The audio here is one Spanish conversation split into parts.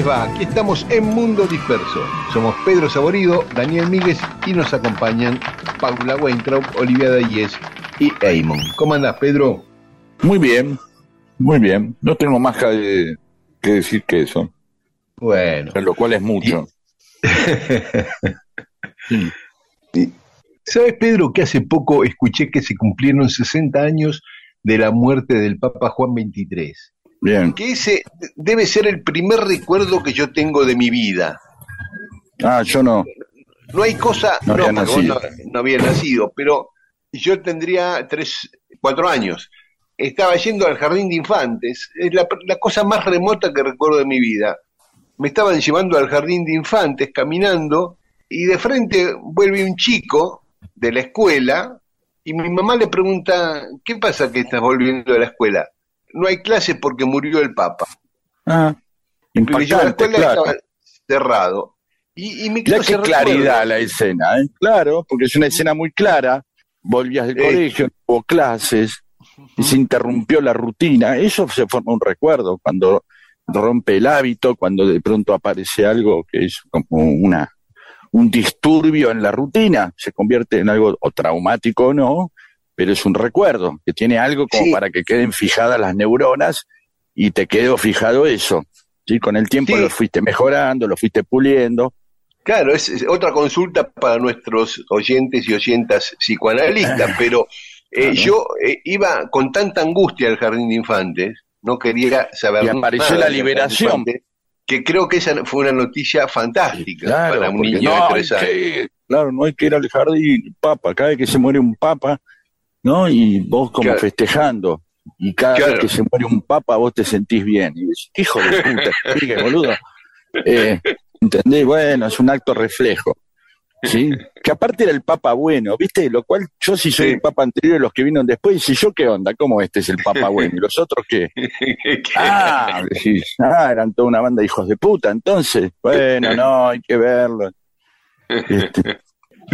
Les va? Aquí estamos en Mundo Disperso. Somos Pedro Saborido, Daniel Míguez y nos acompañan Paula Weintraub, Olivia Dayes y Eamon. ¿Cómo andás, Pedro? Muy bien, muy bien. No tengo más que, que decir que eso. Bueno. Lo cual es mucho. ¿Sabes, Pedro, que hace poco escuché que se cumplieron 60 años de la muerte del Papa Juan XXIII? Bien. Que ese debe ser el primer recuerdo que yo tengo de mi vida. Ah, yo no. No hay cosa, No no, nacido. no, no había nacido, pero yo tendría tres, cuatro años. Estaba yendo al jardín de infantes, es la, la cosa más remota que recuerdo de mi vida. Me estaban llevando al jardín de infantes caminando y de frente vuelve un chico de la escuela y mi mamá le pregunta, ¿qué pasa que estás volviendo de la escuela? No hay clases porque murió el Papa. Ah, Porque yo la impactante, escuela claro. estaba cerrado. Y, y me qué claridad la escena, ¿eh? Claro, porque es una escena muy clara. Volvías del Eh. colegio, no hubo clases, y se interrumpió la rutina. Eso se forma un recuerdo cuando rompe el hábito, cuando de pronto aparece algo que es como una un disturbio en la rutina, se convierte en algo o traumático o no, pero es un recuerdo que tiene algo como Sí. para que queden fijadas las neuronas y te quedó fijado eso. ¿sí? Con el tiempo Sí. lo fuiste mejorando, lo fuiste puliendo. Claro, es, es otra consulta para nuestros oyentes y oyentas psicoanalistas, pero eh, Claro. yo eh, iba con tanta angustia al jardín de infantes, no quería saber Y apareció nada la liberación. infantes, que creo que esa fue una noticia fantástica Claro, para un niño no de tres años. que, claro, no hay que ir al jardín, papa, cada vez que se muere un papa, ¿no? Y vos como Claro. festejando, y cada Claro. vez que se muere un papa vos te sentís bien. Y decís, "¿Qué hijo de puta, sigue, boludo. Eh, ¿Entendés? Bueno, es un acto reflejo. ¿Sí? Que aparte era el papa bueno, ¿viste? Lo cual yo si soy Sí. el papa anterior y los que vinieron después, si yo qué onda, ¿cómo este es el papa bueno? ¿Y los otros qué? Ah, decís, ah, eran toda una banda de hijos de puta, entonces, bueno, no, hay que verlo. Este,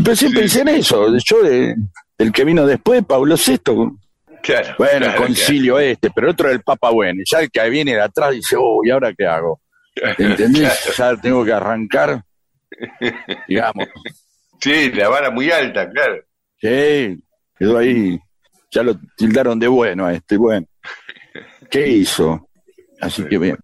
pero siempre dicen eso, yo de- del que vino después, Pablo VI, Claro, bueno, claro, el concilio este, pero otro del Papa bueno, y ya el que viene de atrás dice, oh, ¿y ahora qué hago? ¿Entendés? Ya tengo que arrancar, digamos. Sí, la vara muy alta, claro. sí, quedó ahí, ya lo tildaron de bueno a este, bueno. ¿Qué hizo? Así que bien,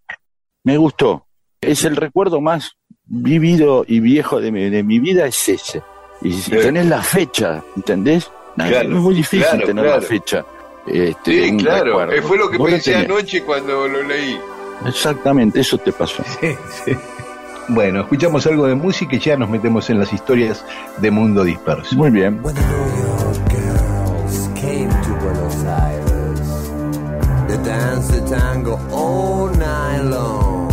me gustó. Es el recuerdo más vivido y viejo de mi, de mi vida, es ese. Y si tenés la fecha, ¿entendés? No, Claro, es muy difícil claro, tener claro. la fecha. Este, Sí, claro. recuerdo. Fue lo que pensé anoche cuando lo leí. Exactamente, eso te pasó. Bueno, escuchamos algo de música y ya nos metemos en las historias de Mundo Disperso. Muy bien. When the New York girls came to Buenos Aires, they danced the tango all night long.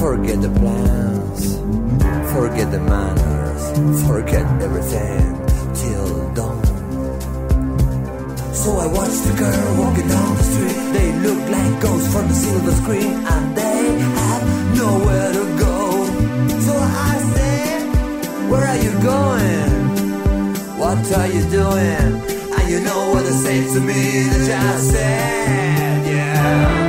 Forget the plans, forget the manners, forget everything So I watched the girl walking down the street. They look like ghosts from the silver screen, and they have nowhere to go. So I said, Where are you going? What are you doing? And you know what they say to me, they just said, yeah.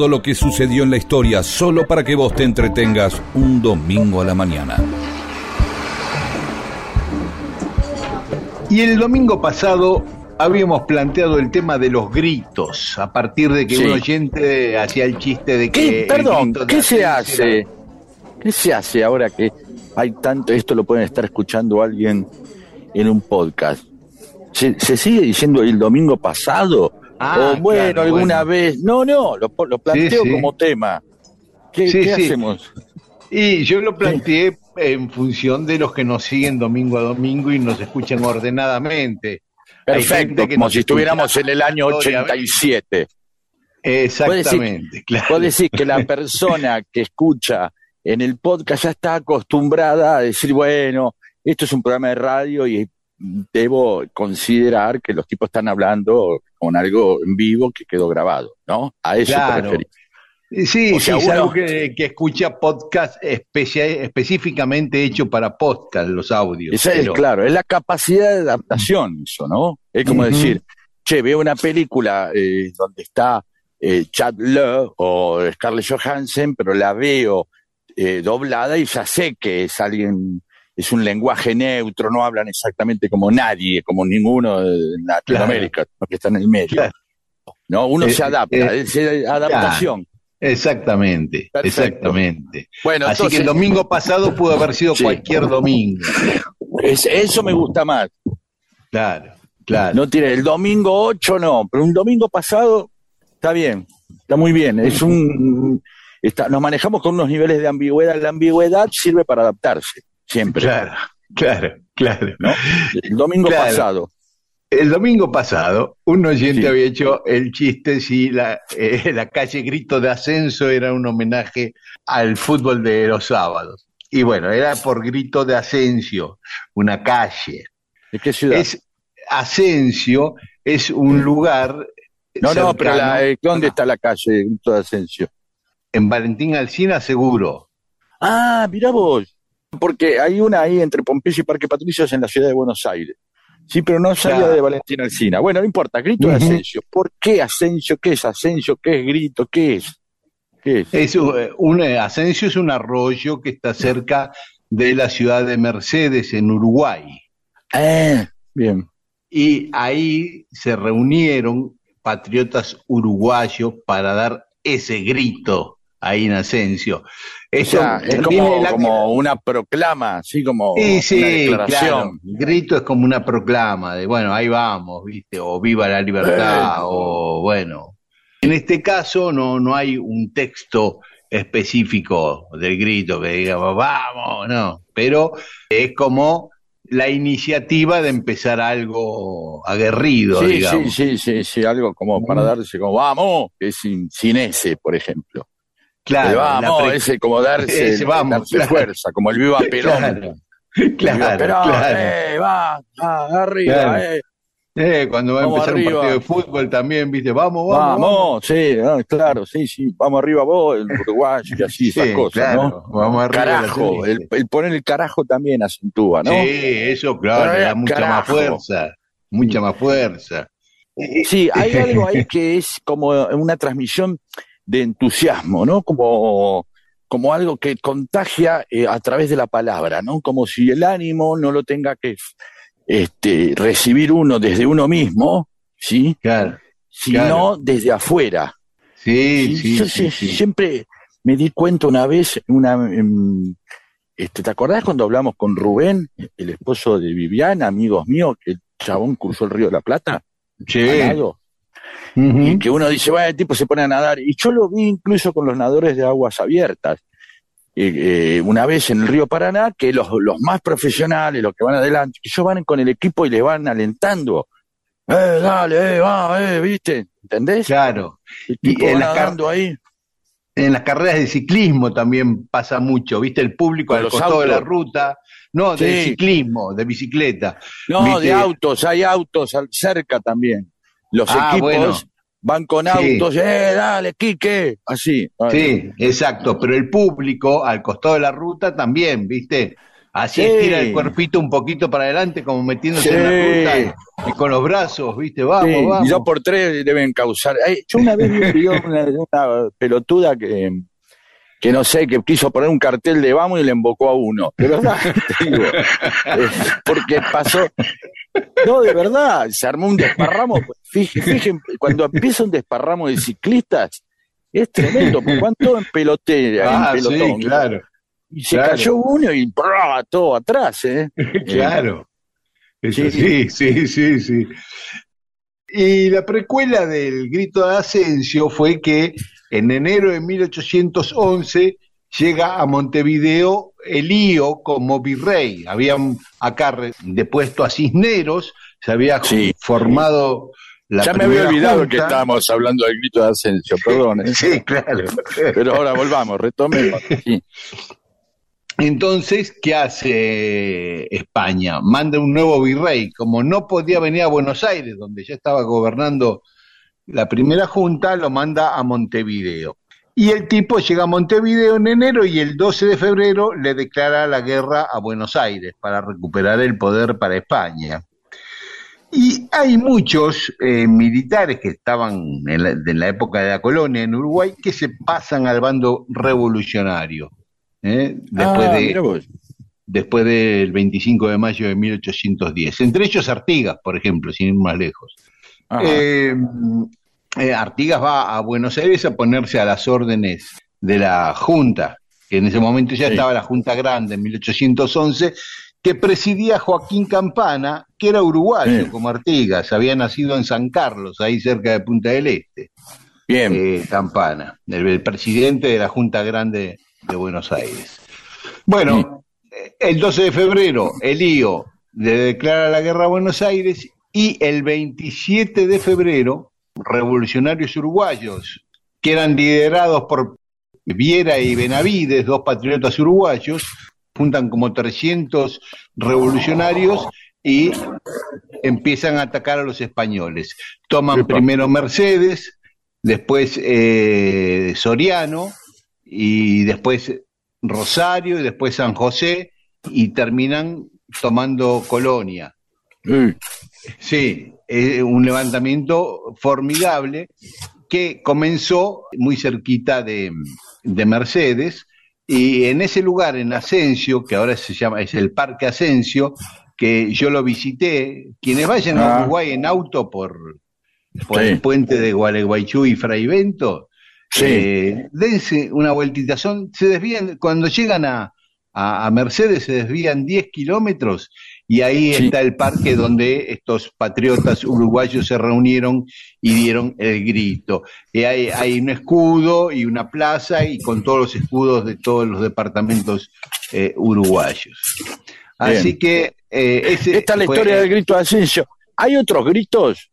Todo lo que sucedió en la historia solo para que vos te entretengas un domingo a la mañana. Y el domingo pasado habíamos planteado el tema de los gritos, a partir de que Sí. un oyente hacía el chiste de que... ¿Qué, perdón, ¿qué se hace? era- ¿Qué se hace ahora que hay tanto, esto lo pueden estar escuchando alguien en un podcast? ¿Se, se sigue diciendo el domingo pasado? Ah, o bueno, claro, alguna bueno. vez. No, no, lo, lo planteo Sí, sí. como tema. ¿Qué, Sí, qué hacemos? Y yo lo planteé en función de los que nos siguen domingo a domingo y nos escuchan ordenadamente. Perfecto, que como si estuviéramos en el año aleatoriamente. 87. Exactamente, claro. Puedo decir que la persona que escucha en el podcast ya está acostumbrada a decir, bueno, esto es un programa de radio y debo considerar que los tipos están hablando con algo en vivo que quedó grabado, ¿no? A eso te Claro. referís. Sí, O sea, sí, es uno- algo que, que escucha podcast especia- específicamente hecho para podcast, los audios. Esa es, claro, es la capacidad de adaptación, eso, ¿no? Es como decir, che, veo una película eh, donde está eh, Chad Lowe o Scarlett Johansson, pero la veo eh, doblada y ya sé que es alguien, es un lenguaje neutro, no hablan exactamente como nadie, como ninguno en Latinoamérica, los que están en el medio. Claro. No, uno Eh, se adapta, eh, es adaptación. Exactamente, Perfecto. exactamente. Bueno, Así entonces, que el domingo pasado pudo haber sido Sí. cualquier domingo. es- eso me gusta más. Claro, claro. No tiene el domingo 8 no, pero un domingo pasado está bien, está muy bien. Es un está, nos manejamos con unos niveles de ambigüedad. La ambigüedad sirve para adaptarse, siempre. Claro, claro, claro. ¿no? El domingo Claro. pasado. El domingo pasado, un oyente Sí. había hecho el chiste si la, eh, la calle Grito de Ascenso era un homenaje al fútbol de los sábados. Y bueno, era por Grito de Asensio, una calle. ¿De qué ciudad? Es Asensio es un lugar. no, no, pero la- cercano- eh, ¿dónde está la calle Grito de Asensio? En Valentín Alcina, seguro. Ah, mira vos. Porque hay una ahí entre Pompeyo y Parque Patricios en la ciudad de Buenos Aires. Sí, pero no salía Claro. de Valentín Alcina. Bueno, no importa, Grito de Ujú. Asensio. ¿Por qué Asensio? ¿Qué es Asensio? ¿Qué es Grito? ¿Qué es? ¿Qué es? Es un, un- Asensio es un arroyo que está cerca de la ciudad de Mercedes, en Uruguay. Ah, bien. Y ahí se reunieron patriotas uruguayos para dar ese grito ahí en Asensio. O Esto sea, es como, la- como una proclama, así como Sí, una declaración. claro. Grito es como una proclama de, bueno, ahí vamos, ¿viste? O viva la libertad, o bueno. En este caso no, no hay un texto específico del grito que diga, vamos, no. Pero es como la iniciativa de empezar algo aguerrido, Sí, sí, digamos. sí, sí, sí, algo como para Mm. darse como, vamos, que es sin, sin ese, por ejemplo. Claro, vamos, pre- ese como darse, Ese vamos, darse claro. fuerza, como el viva Perón. Claro, El viva claro, Perón, claro. eh, va, va, arriba, eh. Eh, cuando va a empezar un arriba. partido de fútbol también, viste, vamos, vamos. Vamos, sí, ah, claro, sí, sí, vamos arriba vos, el uruguayo y así, esas Sí, cosas, claro, ¿no? vamos arriba Carajo, el, el poner el carajo también acentúa, ¿no? Sí, eso, claro, le da mucha más fuerza, mucha más fuerza. Sí, hay algo ahí que es como una transmisión de entusiasmo, ¿no? Como, como algo que contagia eh, a través de la palabra, ¿no? Como si el ánimo no lo tenga que este, recibir uno desde uno mismo, ¿sí? Claro, Sino Claro. desde afuera. sí, sí, Yo sí, siempre me di cuenta una vez, una, este, ¿te acordás cuando hablamos con Rubén, el esposo de Viviana, amigos míos, que el chabón cruzó el río de la Plata? Sí. Y que uno dice, bueno, el tipo se pone a nadar. Y yo lo vi incluso con los nadadores de aguas abiertas. Eh, eh, una vez en el río Paraná, que los, los más profesionales, los que van adelante, que ellos van con el equipo y les van alentando. Eh, dale, eh, va, eh, ¿viste? ¿Entendés? Claro. El Y en las nadando ahí. En las carreras de ciclismo también pasa mucho, viste, el público Con al costado de la ruta, no, de ciclismo, de bicicleta. No, ¿Viste? de autos, hay autos cerca también. Los Ah, equipos bueno. van con Sí. autos, eh, dale, Quique, así. Sí, exacto, pero el público al costado de la ruta también, ¿viste? Así Sí. estira el cuerpito un poquito para adelante, como metiéndose en la ruta y con los brazos, ¿viste? Vamos, Sí, vamos. y dos por tres deben causar. Ay, Yo una vez vi una, una pelotuda que, que no sé, que quiso poner un cartel de vamos y le embocó a uno. Verdad, te digo. Porque pasó. No, de verdad, se armó un desparramo. Fíjense, fíjense, cuando empieza un desparramo de ciclistas, es tremendo, porque van todos en pelotera, Ah, en pelotón. sí, claro, Y se claro. cayó uno y ¡brá! todo atrás, ¿eh? claro. Eso sí, sí, sí, sí. Y la precuela del grito de Asensio fue que en enero de 1811 llega a Montevideo Elío como virrey. Habían acá depuesto a Cisneros, se había Sí. formado la ya me había olvidado junta. que estábamos hablando del grito de Asensio, perdón. ¿eh? Sí, claro. Pero ahora volvamos, retomemos. Sí. Entonces, ¿qué hace España? Manda un nuevo virrey. Como no podía venir a Buenos Aires, donde ya estaba gobernando la primera junta, lo manda a Montevideo. Y el tipo llega a Montevideo en enero y el 12 de febrero le declara la guerra a Buenos Aires para recuperar el poder para España. Y hay muchos eh, militares que estaban en la, época de la colonia en Uruguay que se pasan al bando revolucionario. ¿eh? Después, Ah, de, después del 25 de mayo de 1810. Entre ellos Artigas, por ejemplo, sin ir más lejos. Eh, eh, Artigas va a Buenos Aires a ponerse a las órdenes de la Junta, que en ese momento ya Sí. estaba la Junta Grande en 1811, que presidía Joaquín Campana, que era uruguayo Sí. como Artigas, había nacido en San Carlos, ahí cerca de Punta del Este, Bien. eh, Campana, el, el presidente de la Junta Grande de Buenos Aires. Bueno, eh, el 12 de febrero, Elío le declara la guerra a Buenos Aires y el 27 de febrero, revolucionarios uruguayos, que eran liderados por Viera y Benavides, dos patriotas uruguayos, juntan como 300 revolucionarios y empiezan a atacar a los españoles. Toman primero Mercedes, después eh, Soriano y después Rosario y después San José y terminan tomando Colonia. Sí. Es un levantamiento formidable que comenzó muy cerquita de, de Mercedes y en ese lugar, en Asensio, que ahora se llama, es el Parque Asensio, que yo lo visité, quienes vayan a Ah. Uruguay en auto por, por Sí. el puente de Gualeguaychú y Fraivento, Sí. eh, dense una vueltita, son, se desvían, cuando llegan a, a, a Mercedes se desvían 10 kilómetros y ahí Sí. está el parque donde estos patriotas uruguayos se reunieron y dieron el grito. Y hay, hay un escudo y una plaza y con todos los escudos de todos los departamentos eh, uruguayos. Así que eh, ese Esta es la fue- historia del grito de Asensio. ¿Hay otros gritos?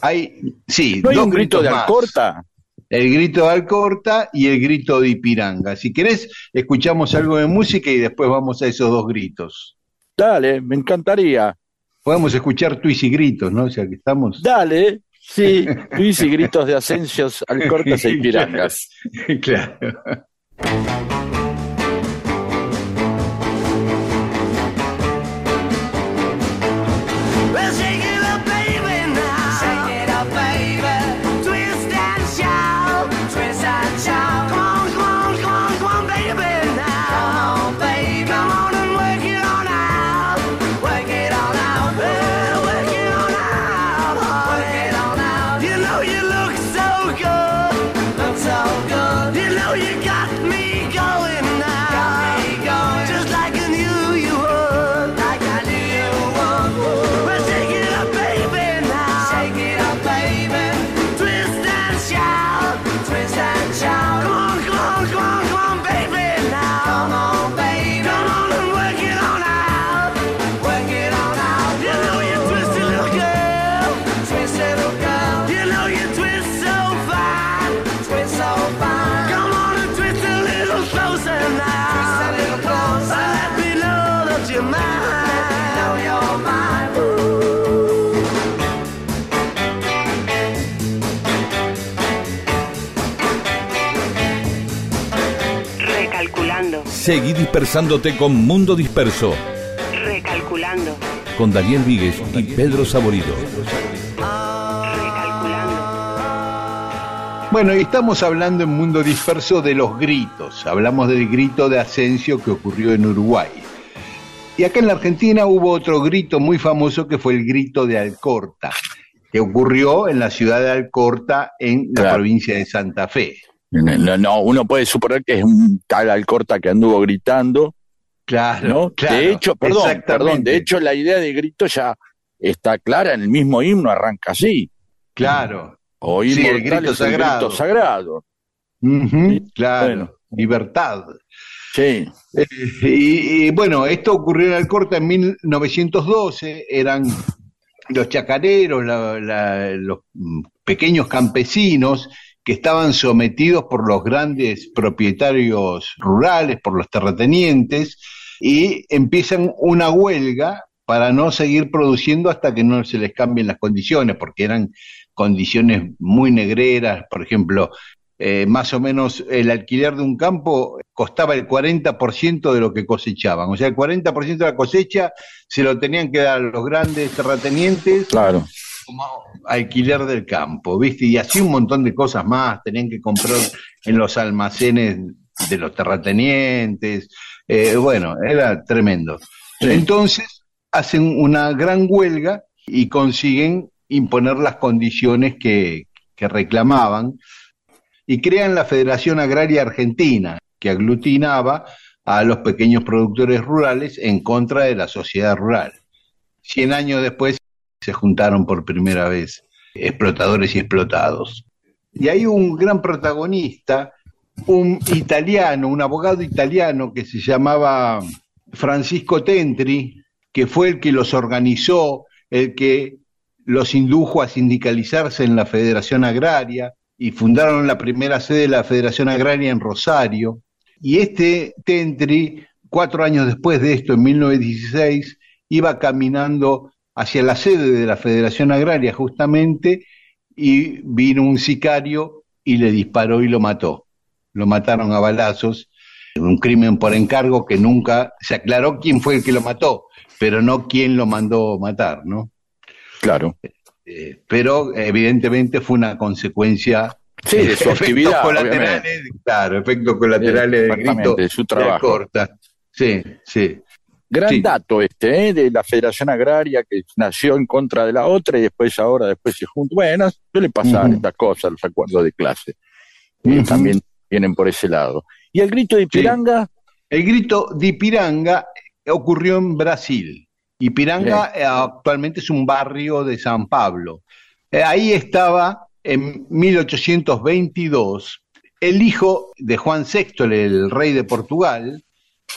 Hay, sí, ¿No hay un grito de más. Alcorta? el grito de Alcorta y el grito de Ipiranga. Si querés, escuchamos algo de música y después vamos a esos dos gritos. Dale, me encantaría. Podemos escuchar tuis y gritos, ¿no? O sea que estamos. Dale, sí, tuis y gritos de Asencios, Alcortas e Ipirangas. claro. Seguí dispersándote con Mundo Disperso, recalculando, con Daniel Víguez y Pedro Saborido. recalculando. Bueno, y estamos hablando en Mundo Disperso de los gritos. Hablamos del grito de Asensio que ocurrió en Uruguay. Y acá en la Argentina hubo otro grito muy famoso que fue el grito de Alcorta, que ocurrió en la ciudad de Alcorta, en la Claro. provincia de Santa Fe. No, no, uno puede suponer que es un tal Alcorta que anduvo gritando, Claro, ¿no? claro, de hecho, perdón, perdón, de hecho la idea de grito ya está clara en el mismo himno, arranca así. Claro. O Sí, el grito el sagrado. claro, bueno. libertad. Sí, Eh, y, y, bueno, esto ocurrió en Alcorta en 1912, eran los chacareros, la- la- los pequeños campesinos que estaban sometidos por los grandes propietarios rurales, por los terratenientes, y empiezan una huelga para no seguir produciendo hasta que no se les cambien las condiciones, porque eran condiciones muy negreras, por ejemplo, eh, más o menos el alquiler de un campo costaba el 40% de lo que cosechaban. O sea, el 40% de la cosecha se lo tenían que dar a los grandes terratenientes claro. Como alquiler del campo, ¿viste? Y así un montón de cosas más. Tenían que comprar en los almacenes de los terratenientes. Eh, bueno, era tremendo. Entonces hacen una gran huelga y consiguen imponer las condiciones que, que reclamaban y crean la Federación Agraria Argentina, que aglutinaba a los pequeños productores rurales en contra de la sociedad rural. Cien años después se juntaron por primera vez explotadores y explotados. Y hay un gran protagonista, un italiano, un abogado italiano que se llamaba Francisco Tentri, que fue el que los organizó, el que los indujo a sindicalizarse en la Federación Agraria y fundaron la primera sede de la Federación Agraria en Rosario. Y este Tentri, cuatro años después de esto, en 1916, iba caminando hacia la sede de la Federación Agraria justamente y vino un sicario y le disparó y lo mató. Lo mataron a balazos, un crimen por encargo que nunca se aclaró quién fue el que lo mató, pero no quién lo mandó matar, ¿no? Claro. Eh, pero evidentemente fue una consecuencia Sí, de su efectos actividad, colaterales, obviamente. claro, efectos colaterales Exactamente, grito de su de trabajo. Alcorta. Sí, sí. Gran Sí. dato este, ¿eh? de la Federación Agraria que nació en contra de la otra y después ahora después se junta. Bueno, suele pasar Ujú. estas cosas, los acuerdos de clase. Eh. También vienen por ese lado. Y el grito de Ipiranga, El grito de Ipiranga ocurrió en Brasil. Ipiranga eh, actualmente es un barrio de San Pablo. Eh, ahí estaba en 1822 el hijo de Juan VI, el rey de Portugal,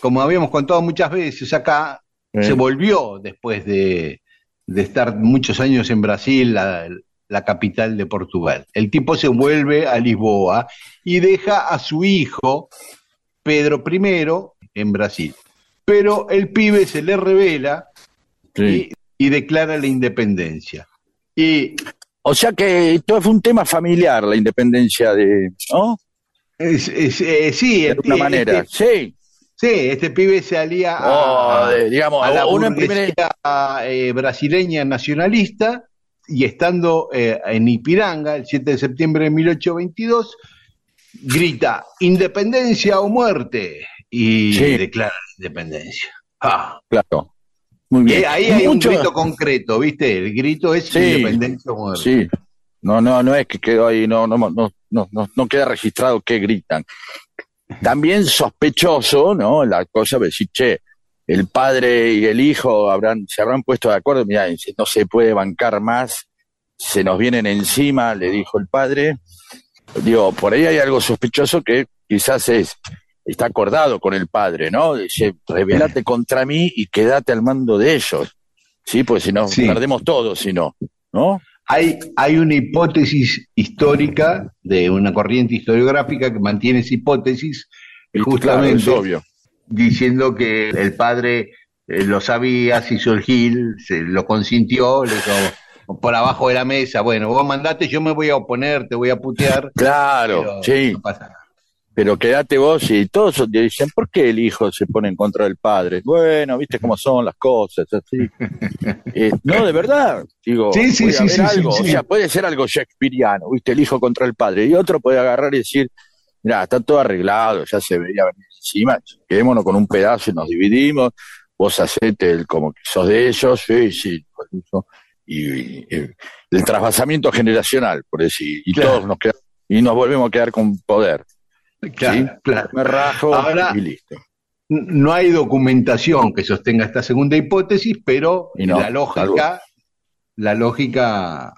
como habíamos contado muchas veces acá, Eh. se volvió después de, de estar muchos años en Brasil, la- la capital de Portugal. El tipo se vuelve a Lisboa y deja a su hijo, Pedro I, en Brasil. Pero el pibe se le revela Sí. y, y declara la independencia. Y O sea que todo fue un tema familiar, la independencia de. ¿No? es- es- eh, sí, De alguna manera. este- Sí. Sí, este pibe se alía a, de- digamos, a la en burguesía primera. eh, brasileña nacionalista y estando eh, en Ipiranga el 7 de septiembre de 1822 grita independencia o muerte y Sí. declara la independencia. Ah. Claro. Muy bien. ahí hay Mucho- un grito concreto, ¿viste? El grito es Sí. independencia o muerte. Sí. No, no, no es que quedó ahí, no, no, no, no, no, no queda registrado que gritan. También sospechoso, ¿no? La cosa de decir, che, el padre y el hijo habrán, se habrán puesto de acuerdo, mira, no se puede bancar más, se nos vienen encima, le dijo el padre. Digo, por ahí hay algo sospechoso que quizás es, está acordado con el padre, ¿no? Dice, rebelate contra mí y quédate al mando de ellos. Sí, pues si no, Sí. perdemos todos, si no, ¿no? Hay, hay una hipótesis histórica de una corriente historiográfica que mantiene esa hipótesis justamente claro, es obvio. diciendo que el padre eh, lo sabía, se hizo el gil, se lo consintió, le dijo por abajo de la mesa, bueno, vos mandate, yo me voy a oponer, te voy a putear. Claro, sí, no pasa nada. Pero quédate vos y todos dicen, ¿por qué el hijo se pone en contra del padre? Bueno, viste cómo son las cosas, así. Eh, no, de verdad, digo, Sí, sí, puede sí, haber algo, o sea, puede ser algo shakespeariano, viste, el hijo contra el padre, y otro puede agarrar y decir, mira, está todo arreglado, ya se veía venir encima, quedémonos con un pedazo y nos dividimos, vos hacete el como que sos de ellos, sí, sí, y, y- y el trasvasamiento generacional, por decir, y Claro. todos nos quedamos, y nos volvemos a quedar con poder. Claro, ¿sí? claro. Me rajo Ahora- y listo. No hay documentación que sostenga esta segunda hipótesis, pero no, la lógica, la lógica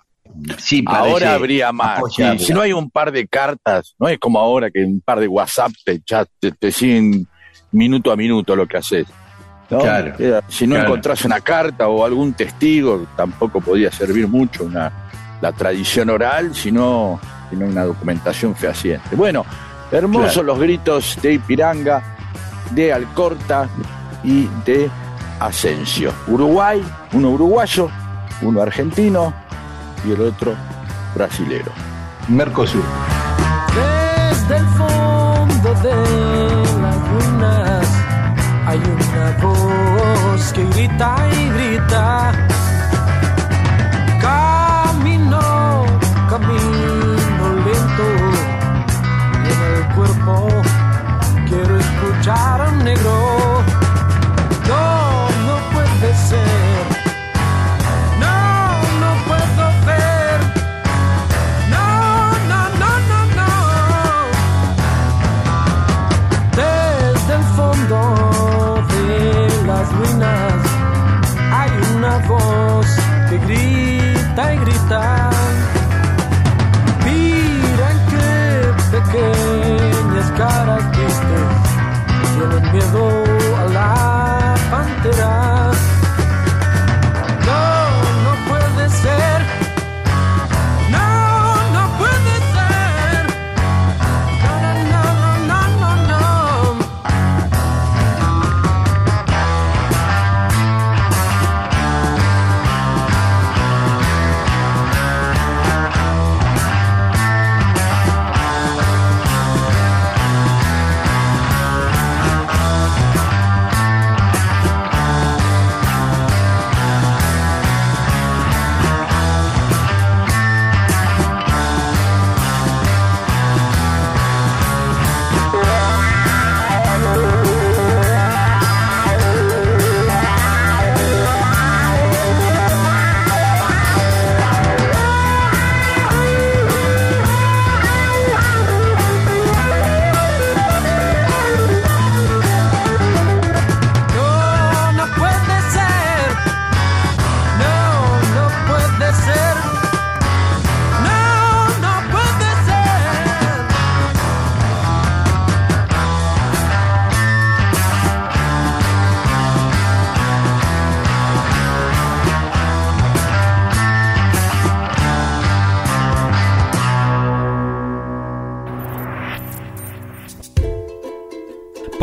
sí parece Ahora habría más. si no hay un par de cartas, no es como ahora que un par de WhatsApp te, ya te, te siguen minuto a minuto lo que haces. ¿no? Claro, Era- si no claro. encontrás una carta o algún testigo, tampoco podía servir mucho una, la tradición oral, sino, sino una documentación fehaciente. Bueno, hermosos Claro. los gritos de Ipiranga, de Alcorta y de Asensio. Uruguay, uno uruguayo, uno argentino y el otro brasilero. Mercosur. Desde el fondo de las ruinas hay una voz que grita y grita. Escuchar a un negro.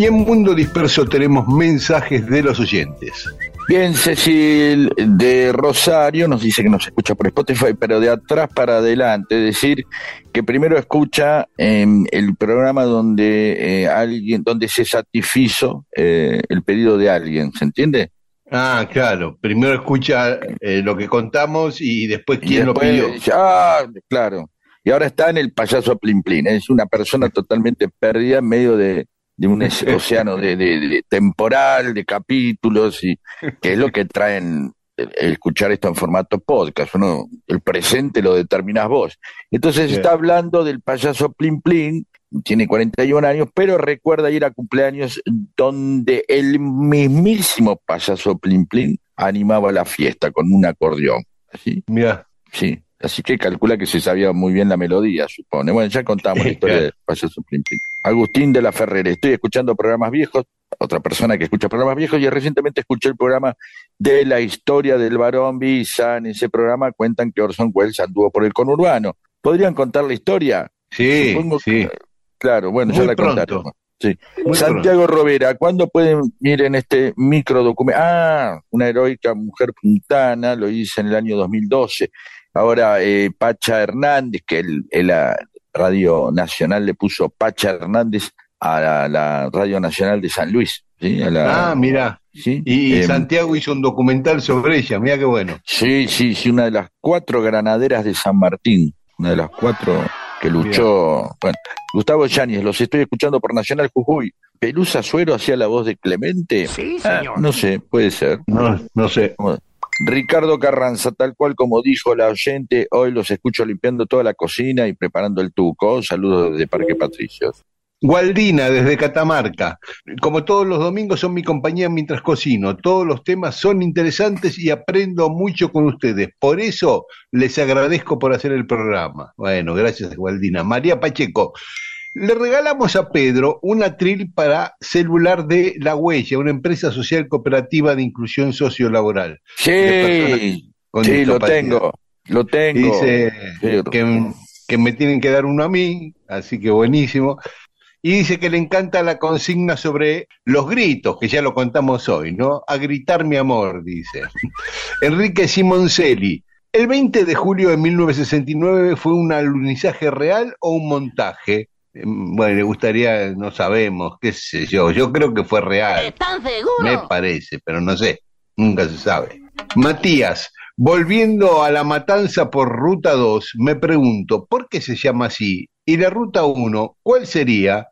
Y en Mundo Disperso tenemos mensajes de los oyentes. Bien, Cecil de Rosario nos dice que nos escucha por Spotify, pero de atrás para adelante, es decir, que primero escucha em, el programa donde eh, alguien, donde se satisfizo eh, el pedido de alguien, ¿se entiende? Ah, claro. Primero escucha eh, lo que contamos y después Y quién después, lo pidió. Ah, claro. Y ahora está en el payaso Plin Plin. Es una persona totalmente perdida en medio de, de un océano de, de- de temporal, de capítulos, y que es lo que traen el- el escuchar esto en formato podcast. ¿no? El presente lo determinás vos. Entonces Sí. está hablando del payaso Plin Plin, tiene 41 años, pero recuerda ir a cumpleaños donde el mismísimo payaso Plin Plin animaba la fiesta con un acordeón. ¿Así? Mira, Sí, así que calcula que se sabía muy bien la melodía, supone. Bueno, ya contamos la historia del payaso Plin. Agustín de la Ferrera, estoy escuchando programas viejos, otra persona que escucha programas viejos, y recientemente escuché el programa de la historia del varón Visa. En ese programa cuentan que Orson Welles anduvo por el conurbano. ¿Podrían contar la historia? sí, Supongo sí. que- Claro, bueno, ya Muy la pronto. contaremos. Sí. Muy Santiago Rovera, ¿cuándo pueden ir en este micro documento? Ah, una heroica mujer puntana, lo hice en el año 2012. Ahora, eh, Pacha Hernández, que el, el, la Radio Nacional le puso Pacha Hernández a la, la Radio Nacional de San Luis. ¿sí? A la- Ah, mira. ¿sí? Y Em, Santiago hizo un documental sobre ella. Mira qué bueno. Sí, sí, sí, una de las cuatro granaderas de San Martín, una de las cuatro que luchó. Bueno, Gustavo Yáñez, los estoy escuchando por Nacional Jujuy. ¿Pelusa Suero hacía la voz de Clemente? Sí, Ah, señor. no sé, puede ser. No, no sé. Ricardo Carranza, tal cual como dijo la oyente, hoy los escucho limpiando toda la cocina y preparando el tuco. Saludos desde Parque Patricios. Gualdina, desde Catamarca. Como todos los domingos son mi compañía mientras cocino. Todos los temas son interesantes y aprendo mucho con ustedes. Por eso les agradezco por hacer el programa. Bueno, gracias, Gualdina. María Pacheco. Le regalamos a Pedro un atril para celular de La Huella, una empresa social cooperativa de inclusión sociolaboral. Sí, sí, lo tengo, lo tengo. dice que, que me tienen que dar uno a mí, así que buenísimo. Y dice que le encanta la consigna sobre los gritos, que ya lo contamos hoy, ¿no? A gritar mi amor, dice. Enrique Simoncelli. ¿El 20 de julio de 1969 fue un alunizaje real o un montaje? Em, Bueno, le gustaría, no sabemos, qué sé yo. Yo creo que fue real. ¿Están seguros? Me parece, pero no sé, nunca se sabe. Matías, volviendo a la matanza por Ruta 2, me pregunto, ¿por qué se llama así? Y la Ruta 1, ¿cuál sería?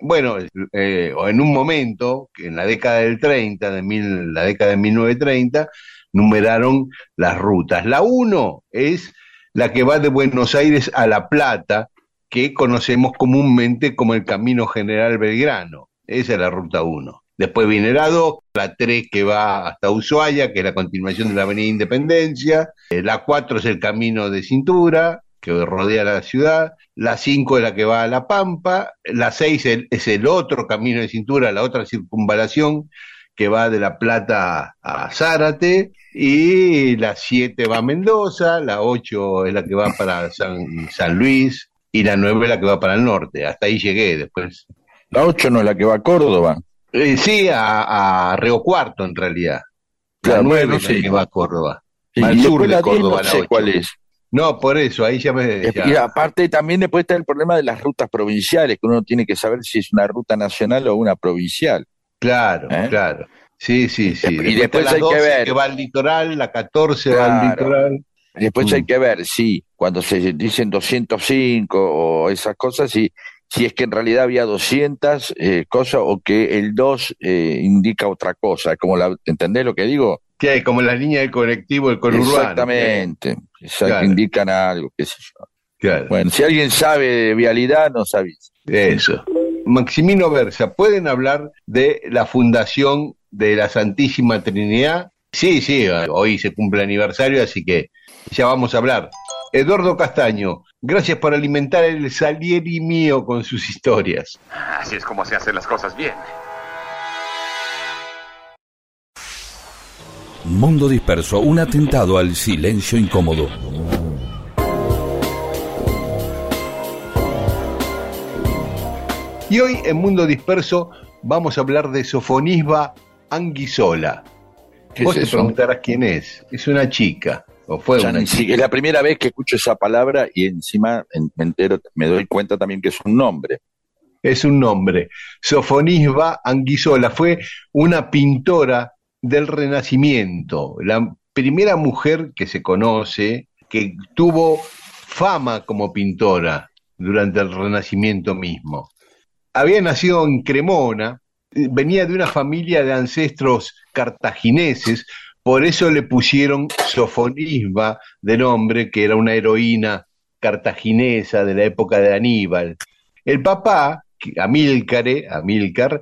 Bueno, eh, o en un momento, que en la década del 30, de mil, la década de 1930, numeraron las rutas. La 1 es la que va de Buenos Aires a La Plata, que conocemos comúnmente como el Camino General Belgrano. Esa es la Ruta 1. Después viene la 2, la 3 que va hasta Ushuaia, que es la continuación de la Avenida Independencia. Eh, La 4 es el Camino de Cintura, que rodea la ciudad. La 5 es la que va a La Pampa. La 6 es- el otro Camino de Cintura, la otra circunvalación, que va de La Plata a Zárate. Y la 7 va a Mendoza. La 8 es la que va para San, San Luis. Y la 9 es la que va para el norte. Hasta ahí llegué después. La 8 no es la que va a Córdoba. Eh, sí, a, a Río Cuarto en realidad. La Claro, 9 bueno, es la sí. que va a Córdoba. Sí, Al sur después de la 10 Córdoba, no la sé 8. cuál es. No, por eso, ahí ya me... ya- Y aparte también después está el problema de las rutas provinciales, que uno tiene que saber si es una ruta nacional o una provincial. Claro, ¿Eh? claro. Sí, sí, sí. Y después la hay que 12 ver. va al litoral, la 14 va al litoral. Después Mm. hay que ver si cuando se dicen 205 o esas cosas, si, si es que en realidad había 200 eh, cosas o que el 2 eh, indica otra cosa. Como la, ¿Entendés lo que digo? Que como la línea del colectivo, el conurbano. Exactamente. Exacto, Claro. Indican algo, qué sé yo. Claro, Bueno, si alguien sabe de vialidad, nos avisa. eso. Maximino Versa, ¿pueden hablar de la fundación de la Santísima Trinidad? Sí, sí, hoy se cumple el aniversario, así que ya vamos a hablar. Eduardo Castaño, gracias por alimentar el Salieri mío con sus historias. Así es como se hacen las cosas bien. Mundo Disperso, un atentado al silencio incómodo. Y hoy en Mundo Disperso vamos a hablar de Sofonisba Anguisola. ¿Qué Vos es te preguntarás quién es. Es una chica, o fue Ya una ni chica. siquiera- es la primera vez que escucho esa palabra y encima en- me entero, me doy cuenta también que es un nombre. es un nombre. Sofonisba Anguisola fue una pintora del Renacimiento, la primera mujer que se conoce que tuvo fama como pintora durante el Renacimiento mismo. Había nacido en Cremona, venía de una familia de ancestros cartagineses, por eso le pusieron Sofonisba de nombre, que era una heroína cartaginesa de la época de Aníbal. El papá, Amílcare, Amílcar,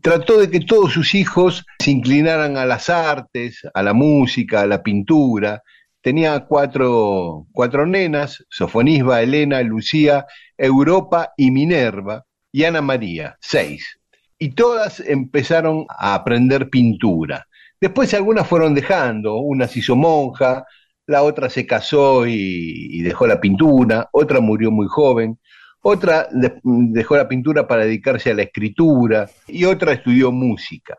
trató de que todos sus hijos se inclinaran a las artes, a la música, a la pintura. Tenía cuatro, cuatro nenas, Sofonisba, Elena, Lucía, Europa y Minerva, y Ana María, seis. Y todas empezaron a aprender pintura. Después algunas fueron dejando, una se hizo monja, la otra se casó y, dejó la pintura, otra murió muy joven, otra de- dejó la pintura para dedicarse a la escritura y otra estudió música.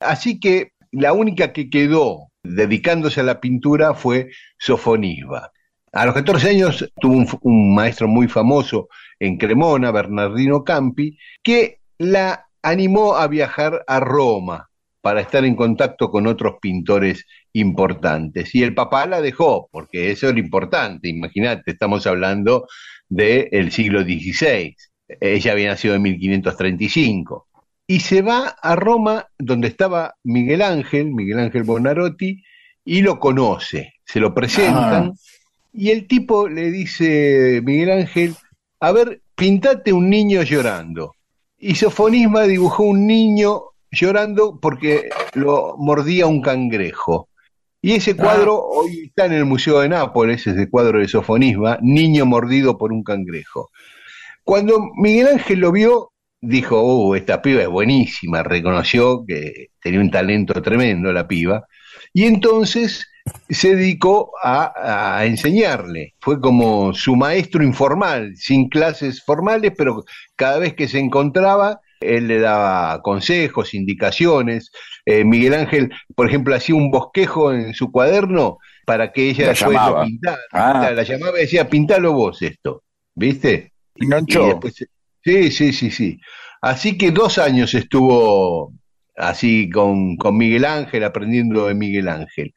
Así que la única que quedó dedicándose a la pintura fue Sofonisba. A los 14 años tuvo un maestro muy famoso en Cremona, Bernardino Campi, que la animó a viajar a Roma para estar en contacto con otros pintores importantes. Y el papá la dejó, porque eso era importante. Imagínate, estamos hablando del siglo XVI. Ella había nacido en 1535. Y se va a Roma, donde estaba Miguel Ángel, Miguel Ángel Bonarotti, y lo conoce. Se lo presentan. Ah. Y el tipo le dice, Miguel Ángel, a ver, pintate un niño llorando. Y Sofonisma dibujó un niño llorando porque lo mordía un cangrejo. Y ese cuadro hoy está en el Museo de Nápoles, ese cuadro de Sofonisma, Niño mordido por un cangrejo. Cuando Miguel Ángel lo vio, dijo, oh, esta piba es buenísima, reconoció que tenía un talento tremendo la piba, y entonces se dedicó a, a enseñarle. Fue como su maestro informal, sin clases formales, pero cada vez que se encontraba, él le daba consejos, indicaciones. Eh, Miguel Ángel, por ejemplo, hacía un bosquejo en su cuaderno para que ella La llamaba. lo pintara. Ah. La llamaba y decía, pintalo vos esto, ¿viste? Y después- sí, sí, sí, sí. Así que dos años estuvo así con, con Miguel Ángel, aprendiendo de Miguel Ángel.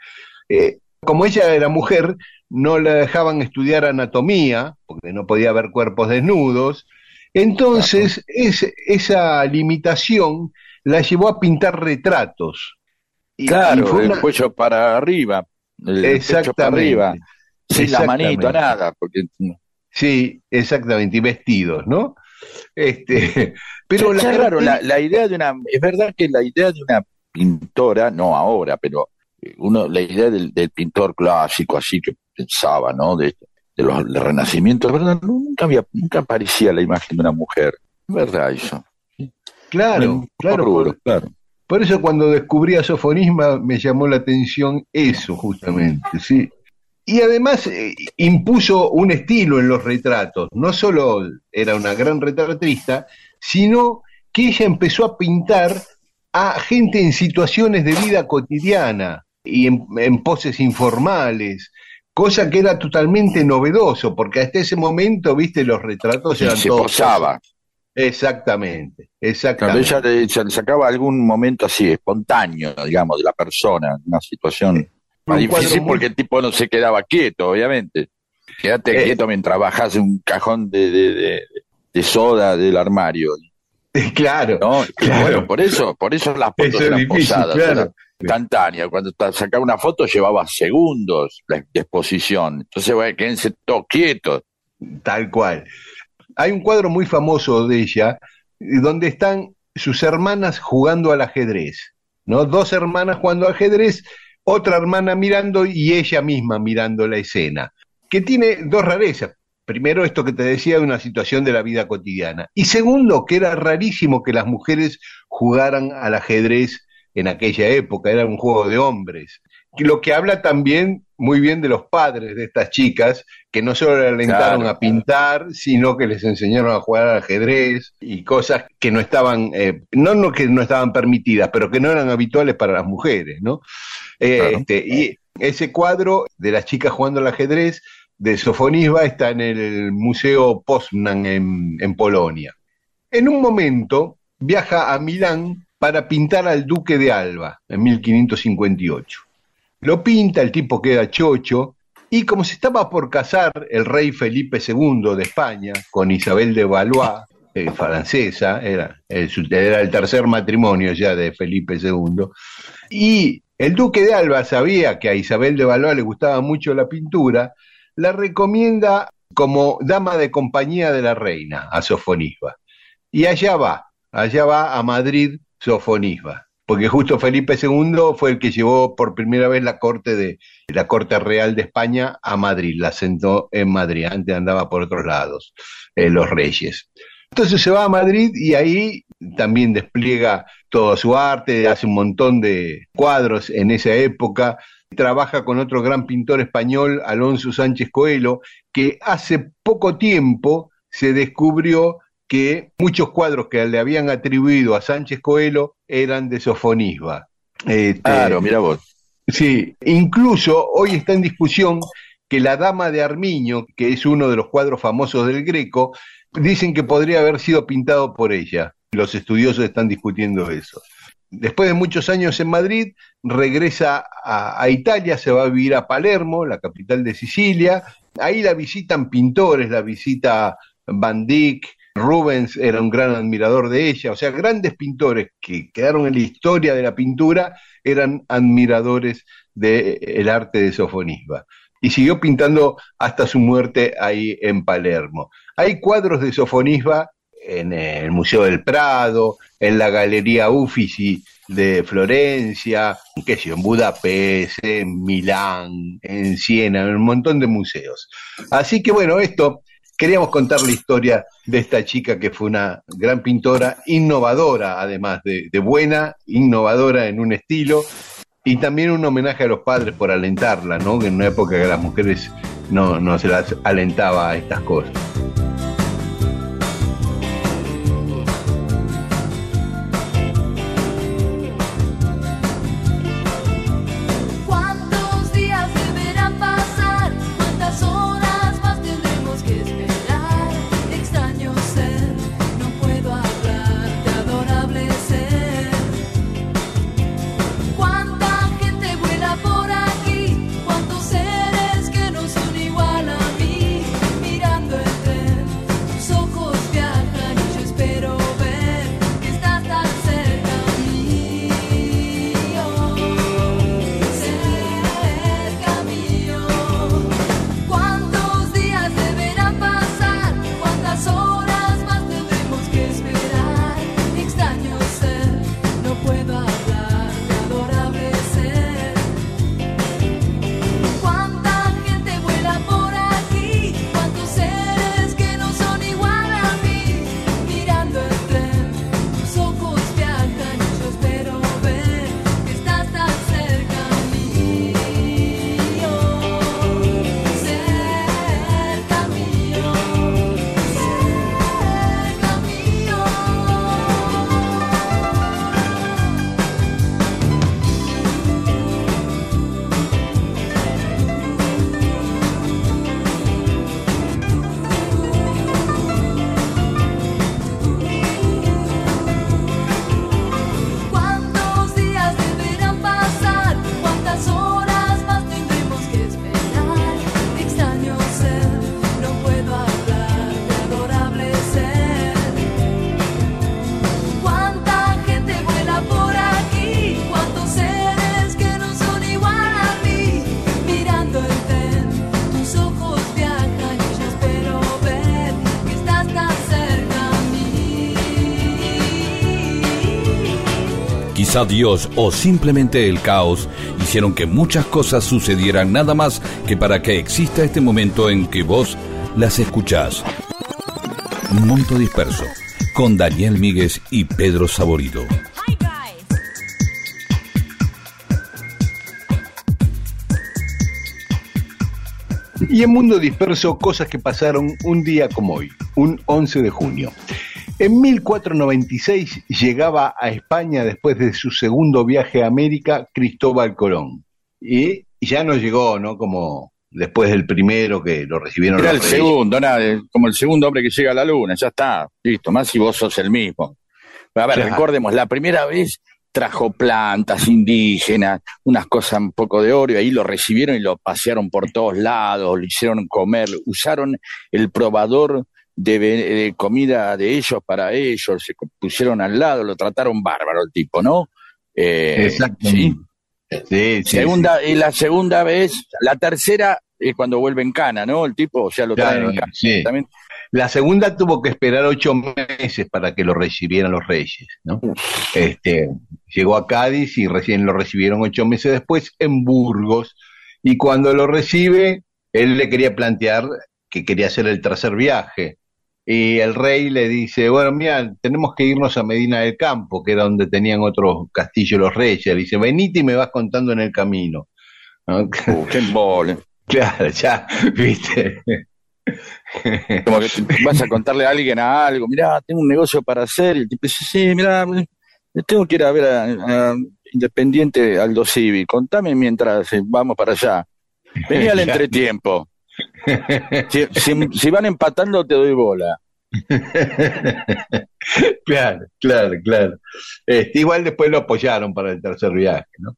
Eh, como ella era mujer, no la dejaban estudiar anatomía, porque no podía ver cuerpos desnudos. Entonces, es- esa limitación la llevó a pintar retratos. Y- y Claro, fue el cuello para arriba, el pecho para Exactamente. arriba, sin la manito, Exactamente. nada, porque Sí, exactamente, y vestidos, ¿no? Este, pero la ya raro, la, idea de una, es verdad que la idea de una pintora, no ahora, pero eh, uno, la idea del, del pintor clásico, así que pensaba, ¿no? De, de los del Renacimiento, verdad, nunca había, nunca aparecía la imagen de una mujer, verdad eso. Claro, claro, rubro, por, claro. por eso cuando descubrí a Sofonisma me llamó la atención eso justamente, sí. Y además eh, impuso un estilo en los retratos, no solo era una gran retratista, sino que ella empezó a pintar a gente en situaciones de vida cotidiana y en, en poses informales, cosa que era totalmente novedoso, porque hasta ese momento, viste, los retratos eran se todos posaba. Exactamente, exactamente. ella le, se le sacaba algún momento así, espontáneo, digamos, de la persona, una situación más Un difícil muy- porque el tipo no se quedaba quieto, obviamente. Quédate Eh. quieto mientras bajas un cajón de, de, de- de soda del armario. Claro, ¿no? claro. Bueno, por eso, por eso las fotos Eso es eran difícil, posadas, claro. Eran instantáneas. Cuando sacaba una foto llevaba segundos la exposición. Entonces, bueno, quédense todos quietos. Tal cual. Hay un cuadro muy famoso de ella donde están sus hermanas jugando al ajedrez, ¿no? Dos hermanas jugando al ajedrez, otra hermana mirando y ella misma mirando la escena, que tiene dos rarezas. Primero, esto que te decía de una situación de la vida cotidiana. Y segundo, que era rarísimo que las mujeres jugaran al ajedrez en aquella época, era un juego de hombres. Lo que habla también muy bien de los padres de estas chicas, que no solo le alentaron Claro. a pintar, sino que les enseñaron a jugar al ajedrez y cosas que no estaban, eh, no, no que no estaban permitidas, pero que no eran habituales para las mujeres, ¿no? Eh, Claro. este, y ese cuadro de las chicas jugando al ajedrez de Sofonisba está en el Museo Poznan en, en Polonia. En un momento viaja a Milán para pintar al duque de Alba en 1558. Lo pinta, el tipo queda chocho, y como se estaba por casar el rey Felipe II de España con Isabel de Valois, eh, francesa, era era el tercer matrimonio ya de Felipe II, y el duque de Alba sabía que a Isabel de Valois le gustaba mucho la pintura, la recomienda como dama de compañía de la reina a Sofonisba. Y allá va, allá va a Madrid Sofonisba, porque justo Felipe II fue el que llevó por primera vez la corte de la corte real de España a Madrid, la sentó en Madrid, antes andaba por otros lados, eh, los reyes. Entonces se va a Madrid y ahí también despliega toda su arte, hace un montón de cuadros en esa época, trabaja con otro gran pintor español, Alonso Sánchez Coelho, que hace poco tiempo se descubrió que muchos cuadros que le habían atribuido a Sánchez Coelho eran de Sofonisba. Este, Claro, mira vos. Sí, incluso hoy está en discusión que la Dama de Armiño, que es uno de los cuadros famosos del Greco, dicen que podría haber sido pintado por ella. Los estudiosos están discutiendo eso. Después de muchos años en Madrid, regresa a, a Italia, se va a vivir a Palermo, la capital de Sicilia. Ahí la visitan pintores, la visita Van Dyck, Rubens era un gran admirador de ella, o sea, grandes pintores que quedaron en la historia de la pintura eran admiradores del arte de Sofonisba. Y siguió pintando hasta su muerte ahí en Palermo. Hay cuadros de Sofonisba en el Museo del Prado, en la Galería Uffizi de Florencia, qué sé en Budapest, en Milán, en Siena, en un montón de museos. Así que bueno, esto queríamos contar la historia de esta chica que fue una gran pintora, innovadora además de, buena, innovadora en un estilo, y también un homenaje a los padres por alentarla, ¿no? En una época que las mujeres no, no se las alentaba a estas cosas. A Dios o simplemente el caos hicieron que muchas cosas sucedieran nada más que para que exista este momento en que vos las escuchás. Monto Disperso, con Daniel Míguez y Pedro Saborido. Y en Mundo Disperso, cosas que pasaron un día como hoy, un 11 de junio. En 1496 llegaba a España después de su segundo viaje a América Cristóbal Colón. Y ya no llegó, ¿no? Como después del primero que lo recibieron Era el reyes. segundo, nada, como el segundo hombre que llega a la luna, ya está, listo, más si vos sos el mismo. A ver, Claro. recordemos, la primera vez trajo plantas indígenas, unas cosas un poco de oro, y ahí lo recibieron y lo pasearon por todos lados, lo hicieron comer, usaron el probador de, comida de ellos para ellos, se pusieron al lado, lo trataron bárbaro el tipo, ¿no? Eh, Exactamente. sí. Sí, sí, Segunda, y la segunda vez, la tercera es cuando vuelve en cana, ¿no? El tipo ya lo traen Claro, en cana. También, La segunda tuvo que esperar ocho meses para que lo recibieran los reyes, ¿no? Este, llegó a Cádiz y recién lo recibieron ocho meses después en Burgos. Y cuando lo recibe, él le quería plantear que quería hacer el tercer viaje. Y el rey le dice, bueno, mira, tenemos que irnos a Medina del Campo, que era donde tenían otros castillos los reyes. Le dice, venite y me vas contando en el camino. ¿No? uh, qué embole. Claro, ya, viste. Como que vas a contarle a alguien a algo, mirá, tengo un negocio para hacer, y el tipo dice, sí, mirá, tengo que ir a ver a, a Independiente Aldo Civi, contame mientras eh, vamos para allá. Vení al entretiempo. Si, si- si van empatando, te doy bola. Claro, claro, claro. Este, igual después lo apoyaron para el tercer viaje, ¿no?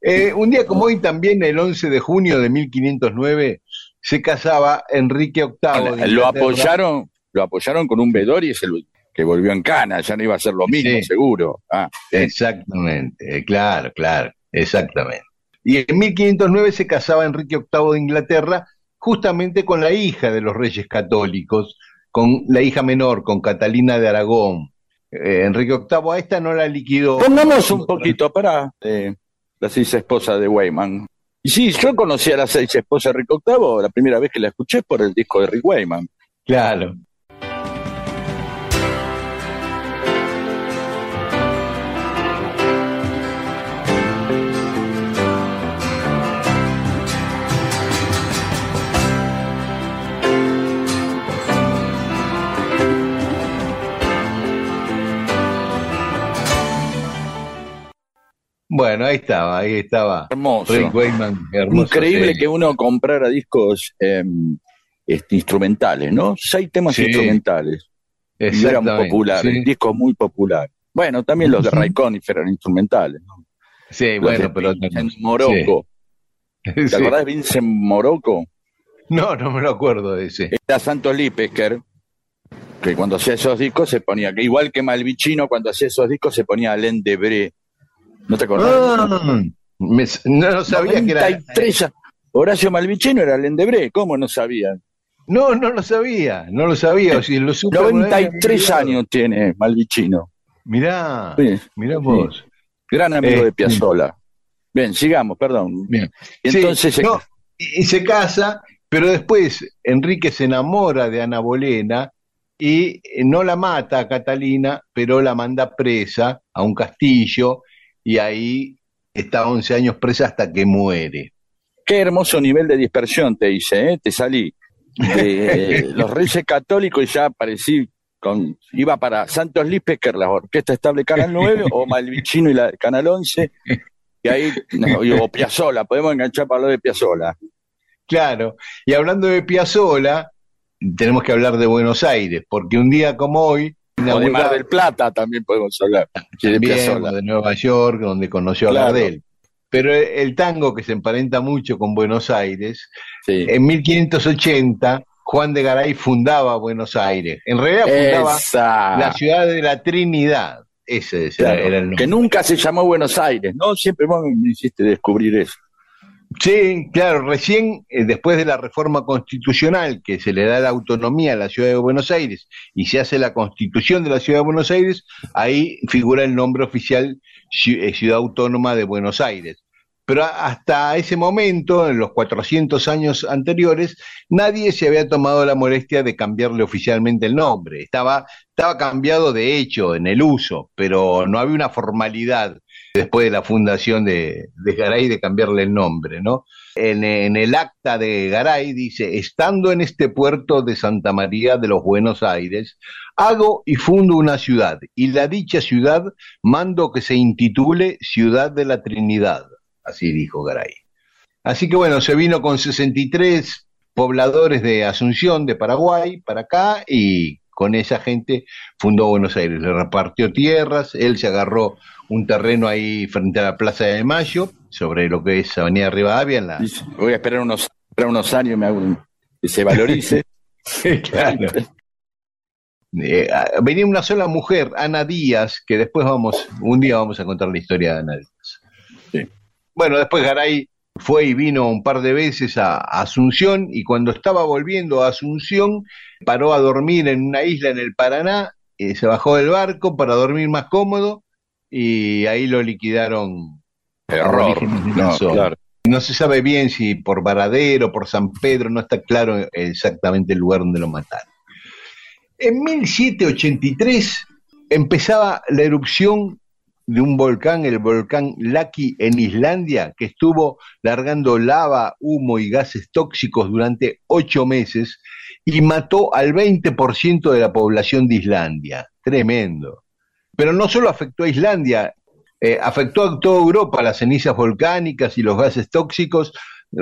Eh, un día como hoy, también el 11 de junio de 1509, se casaba Enrique VIII. de lo Inglaterra. apoyaron, lo apoyaron con un vedor y es el que volvió en cana, ya no iba a ser lo mismo, Sí. seguro. Ah, Exactamente, eh, claro, claro, exactamente. Y en 1509 se casaba Enrique VIII de Inglaterra justamente con la hija de los reyes católicos, con la hija menor, con Catalina de Aragón. Eh, Enrique VIII a esta no la liquidó. Pongamos un poquito para la seis esposa de Wayman. Y sí, yo conocí a la seis esposa de Rick Octavo la primera vez que la escuché por el disco de Rick Wayman. Claro. Bueno, ahí estaba, ahí estaba. Hermoso. Rick hermoso, Increíble que uno comprara discos eh, este, instrumentales, ¿no? Seis temas Sí. instrumentales. Y eran populares, sí. discos muy populares. Bueno, también los de. Ray Conniff eran instrumentales. ¿no? Sí, Los bueno, de pero. Vincent Morocco. ¿Te Sí. acordás de Vincent Morocco? No, no me lo acuerdo de ese. Era Santos Lipesker, que cuando hacía esos discos se ponía, que igual que Malvicino, cuando hacía esos discos se ponía Alain Debré. ¿No te acordás? Ah, me- no, no sabía que era. 93 a- Horacio Malvicino era Alain Debré, ¿cómo no sabían? No, no lo sabía, no lo sabía. O si lo supe alguna vez, me 93 había años tiene Malvicino. Mirá, Sí, mirá vos. gran amigo Eh, de Piazzolla. Bien, sigamos, perdón. Bien. Y Sí, entonces se- no, y, y se casa, pero después Enrique se enamora de Ana Bolena y eh, no la mata a Catalina, pero la manda presa a un castillo y ahí está 11 años presa hasta que muere. Qué hermoso nivel de dispersión te hice, ¿eh? Te salí de los Reyes Católicos y ya aparecí con. Iba para Santos Lipesker, la Orquesta Estable Canal 9, o Malvicino y la Canal 11, y ahí, no, o Piazzola, podemos enganchar para lo de Piazzola. Claro, y hablando de Piazzola, tenemos que hablar de Buenos Aires, porque un día como hoy, O de Mar del Plata también podemos hablar. también, o de Nueva York, donde conoció a Claro. Gardel. Pero el, tango que se emparenta mucho con Buenos Aires, Sí. en 1580, Juan de Garay fundaba Buenos Aires. En realidad fundaba Esa. la ciudad de la Trinidad. Ese Claro, era el nombre. que nunca se llamó Buenos Aires, ¿no? Siempre vos me hiciste descubrir eso. Sí, claro, recién eh, después de la reforma constitucional que se le da la autonomía a la ciudad de Buenos Aires y se hace la constitución de la ciudad de Buenos Aires, ahí figura el nombre oficial Ci- eh, Ciudad Autónoma de Buenos Aires. Pero hasta ese momento, en los 400 años anteriores, nadie se había tomado la molestia de cambiarle oficialmente el nombre. Estaba, estaba cambiado de hecho en el uso, pero no había una formalidad después de la fundación de, Garay de cambiarle el nombre, ¿no? En, en el acta de Garay dice, estando en este puerto de Santa María de los Buenos Aires, hago y fundo una ciudad, y la dicha ciudad mando que se intitule Ciudad de la Trinidad, así dijo Garay. Así que bueno, se vino con 63 pobladores de Asunción, de Paraguay, para acá, y con esa gente fundó Buenos Aires, le repartió tierras, él se agarró un terreno ahí frente a la Plaza de Mayo, sobre lo que es Avenida Rivadavia, en la... Dice, voy a esperar unos, esperar unos años me hago un- que se valorice. Claro. Eh, ah, venía una sola mujer, Ana Díaz, que después vamos, un día vamos a contar la historia de Ana Díaz. Bueno, después Garay fue y vino un par de veces a, Asunción y cuando estaba volviendo a Asunción paró a dormir en una isla en el Paraná, eh, se bajó del barco para dormir más cómodo y ahí lo liquidaron Error. No, claro. No se sabe bien si por Varadero, por San Pedro, no está claro exactamente el lugar donde lo mataron. En 1783 empezaba la erupción de un volcán, el volcán Laki en Islandia, que estuvo largando lava, humo y gases tóxicos durante ocho meses y mató al 20% de la población de Islandia. Tremendo. Pero no solo afectó a Islandia, eh, afectó a toda Europa, las cenizas volcánicas y los gases tóxicos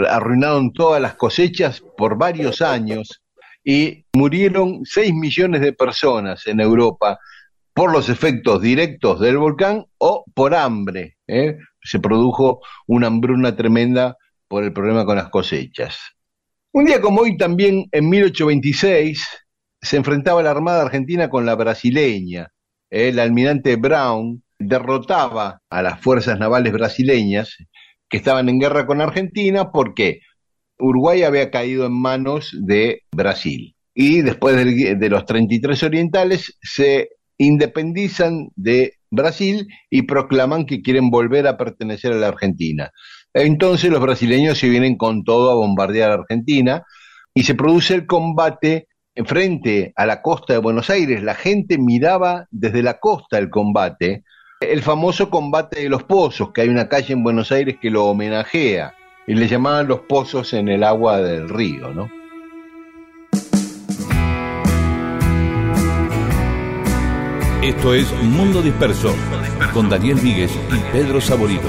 arruinaron todas las cosechas por varios años y murieron 6 millones de personas en Europa por los efectos directos del volcán o por hambre. ¿eh? Se produjo una hambruna tremenda por el problema con las cosechas. Un día como hoy también, en 1826, se enfrentaba la Armada Argentina con la brasileña. ¿eh? El almirante Brown derrotaba a las fuerzas navales brasileñas que estaban en guerra con Argentina porque Uruguay había caído en manos de Brasil. Y después de los 33 orientales se independizan de Brasil y proclaman que quieren volver a pertenecer a la Argentina. Entonces los brasileños se vienen con todo a bombardear a Argentina y se produce el combate frente a la costa de Buenos Aires. La gente miraba desde la costa el combate, el famoso combate de los pozos, que hay una calle en Buenos Aires que lo homenajea y le llamaban los pozos en el agua del río, ¿no? Esto es Mundo Disperso con Daniel Víguez y Pedro Saborido.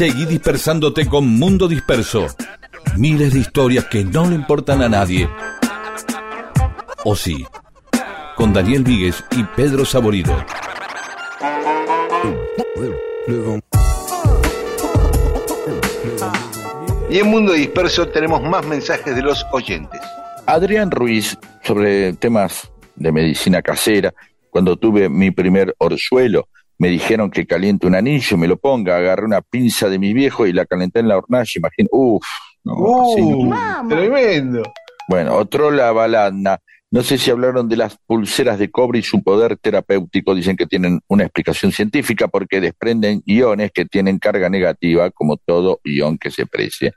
Seguí dispersándote con Mundo Disperso. Miles de historias que no le importan a nadie. O sí, con Daniel Víguez y Pedro Saborido. Y en Mundo Disperso tenemos más mensajes de los oyentes. Adrián Ruiz, sobre temas de medicina casera, cuando tuve mi primer orzuelo, me dijeron que caliente un anillo, me lo ponga, agarré una pinza de mi viejo y la calenté en la hornalla, imagino, uff, no. Uh, tremendo. Bueno, otro la balanda. No sé si hablaron de las pulseras de cobre y su poder terapéutico. Dicen que tienen una explicación científica porque desprenden iones que tienen carga negativa, como todo ion que se precie.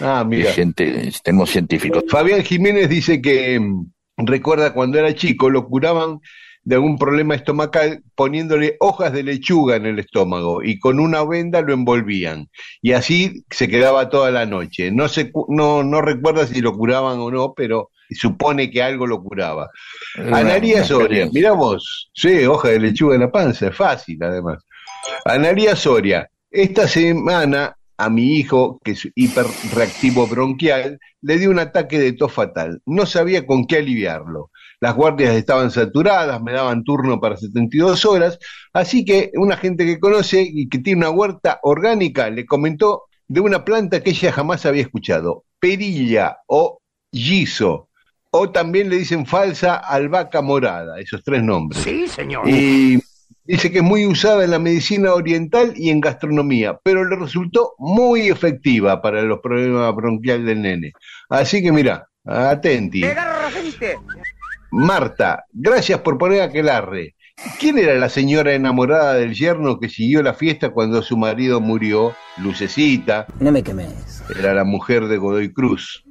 Ah, mira. Gente, tenemos científicos. Fabián Jiménez dice que mm, recuerda cuando era chico lo curaban de algún problema estomacal poniéndole hojas de lechuga en el estómago y con una venda lo envolvían y así se quedaba toda la noche. No se no no recuerda si lo curaban o no, pero supone que algo lo curaba. Una- Analía una Soria, mirá vos, sí, hoja de lechuga en la panza, es fácil además. Analía Soria, esta semana a mi hijo, que es hiperreactivo bronquial, le dio un ataque de tos fatal. No sabía con qué aliviarlo. Las guardias estaban saturadas, me daban turno para 72 horas, así que una gente que conoce y que tiene una huerta orgánica le comentó de una planta que ella jamás había escuchado, perilla o giso, o también le dicen falsa albahaca morada, esos tres nombres. Sí, señor. Y dice que es muy usada en la medicina oriental y en gastronomía, pero le resultó muy efectiva para los problemas bronquiales del nene. Así que mira, atenti. Marta, gracias por poner aquelarre. ¿Quién era la señora enamorada del yerno que siguió la fiesta cuando su marido murió? Lucecita. No me quemes. Era la mujer de Godoy Cruz.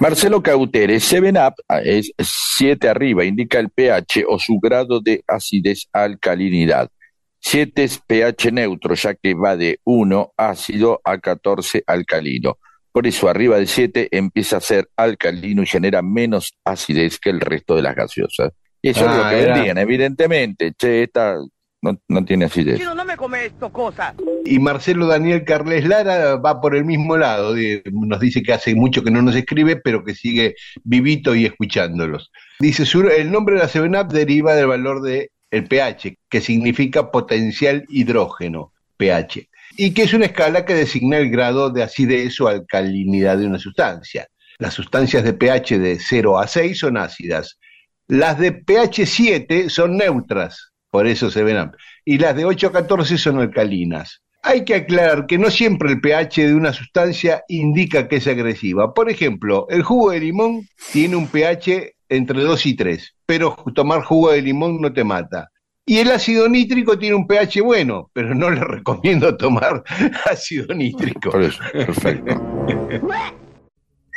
Marcelo Cauteres, 7-Up ah, es 7 arriba, indica el pH o su grado de acidez alcalinidad. 7 es pH neutro, ya que va de 1 ácido a 14 alcalino. Por eso arriba de 7 empieza a ser alcalino y genera menos acidez que el resto de las gaseosas. Y eso es lo Ah, que era. vendían, evidentemente. Che, esta no, no tiene acidez. no me comes esto, cosa. Y Marcelo Daniel Carles Lara va por el mismo lado. de- nos dice que hace mucho que no nos escribe, pero que sigue vivito y escuchándolos. Dice, el nombre de la 7-Up deriva del valor de el pH, que significa potencial hidrógeno, pH, y que es una escala que designa el grado de acidez o alcalinidad de una sustancia. Las sustancias de pH de 0 a 6 son ácidas. Las de pH 7 son neutras, por eso se ven y las de 8 a 14 son alcalinas. Hay que aclarar que no siempre el pH de una sustancia indica que es agresiva. Por ejemplo, el jugo de limón tiene un pH entre 2 y 3, pero tomar jugo de limón no te mata. Y el ácido nítrico tiene un pH bueno, pero no le recomiendo tomar ácido nítrico. Por eso, perfecto.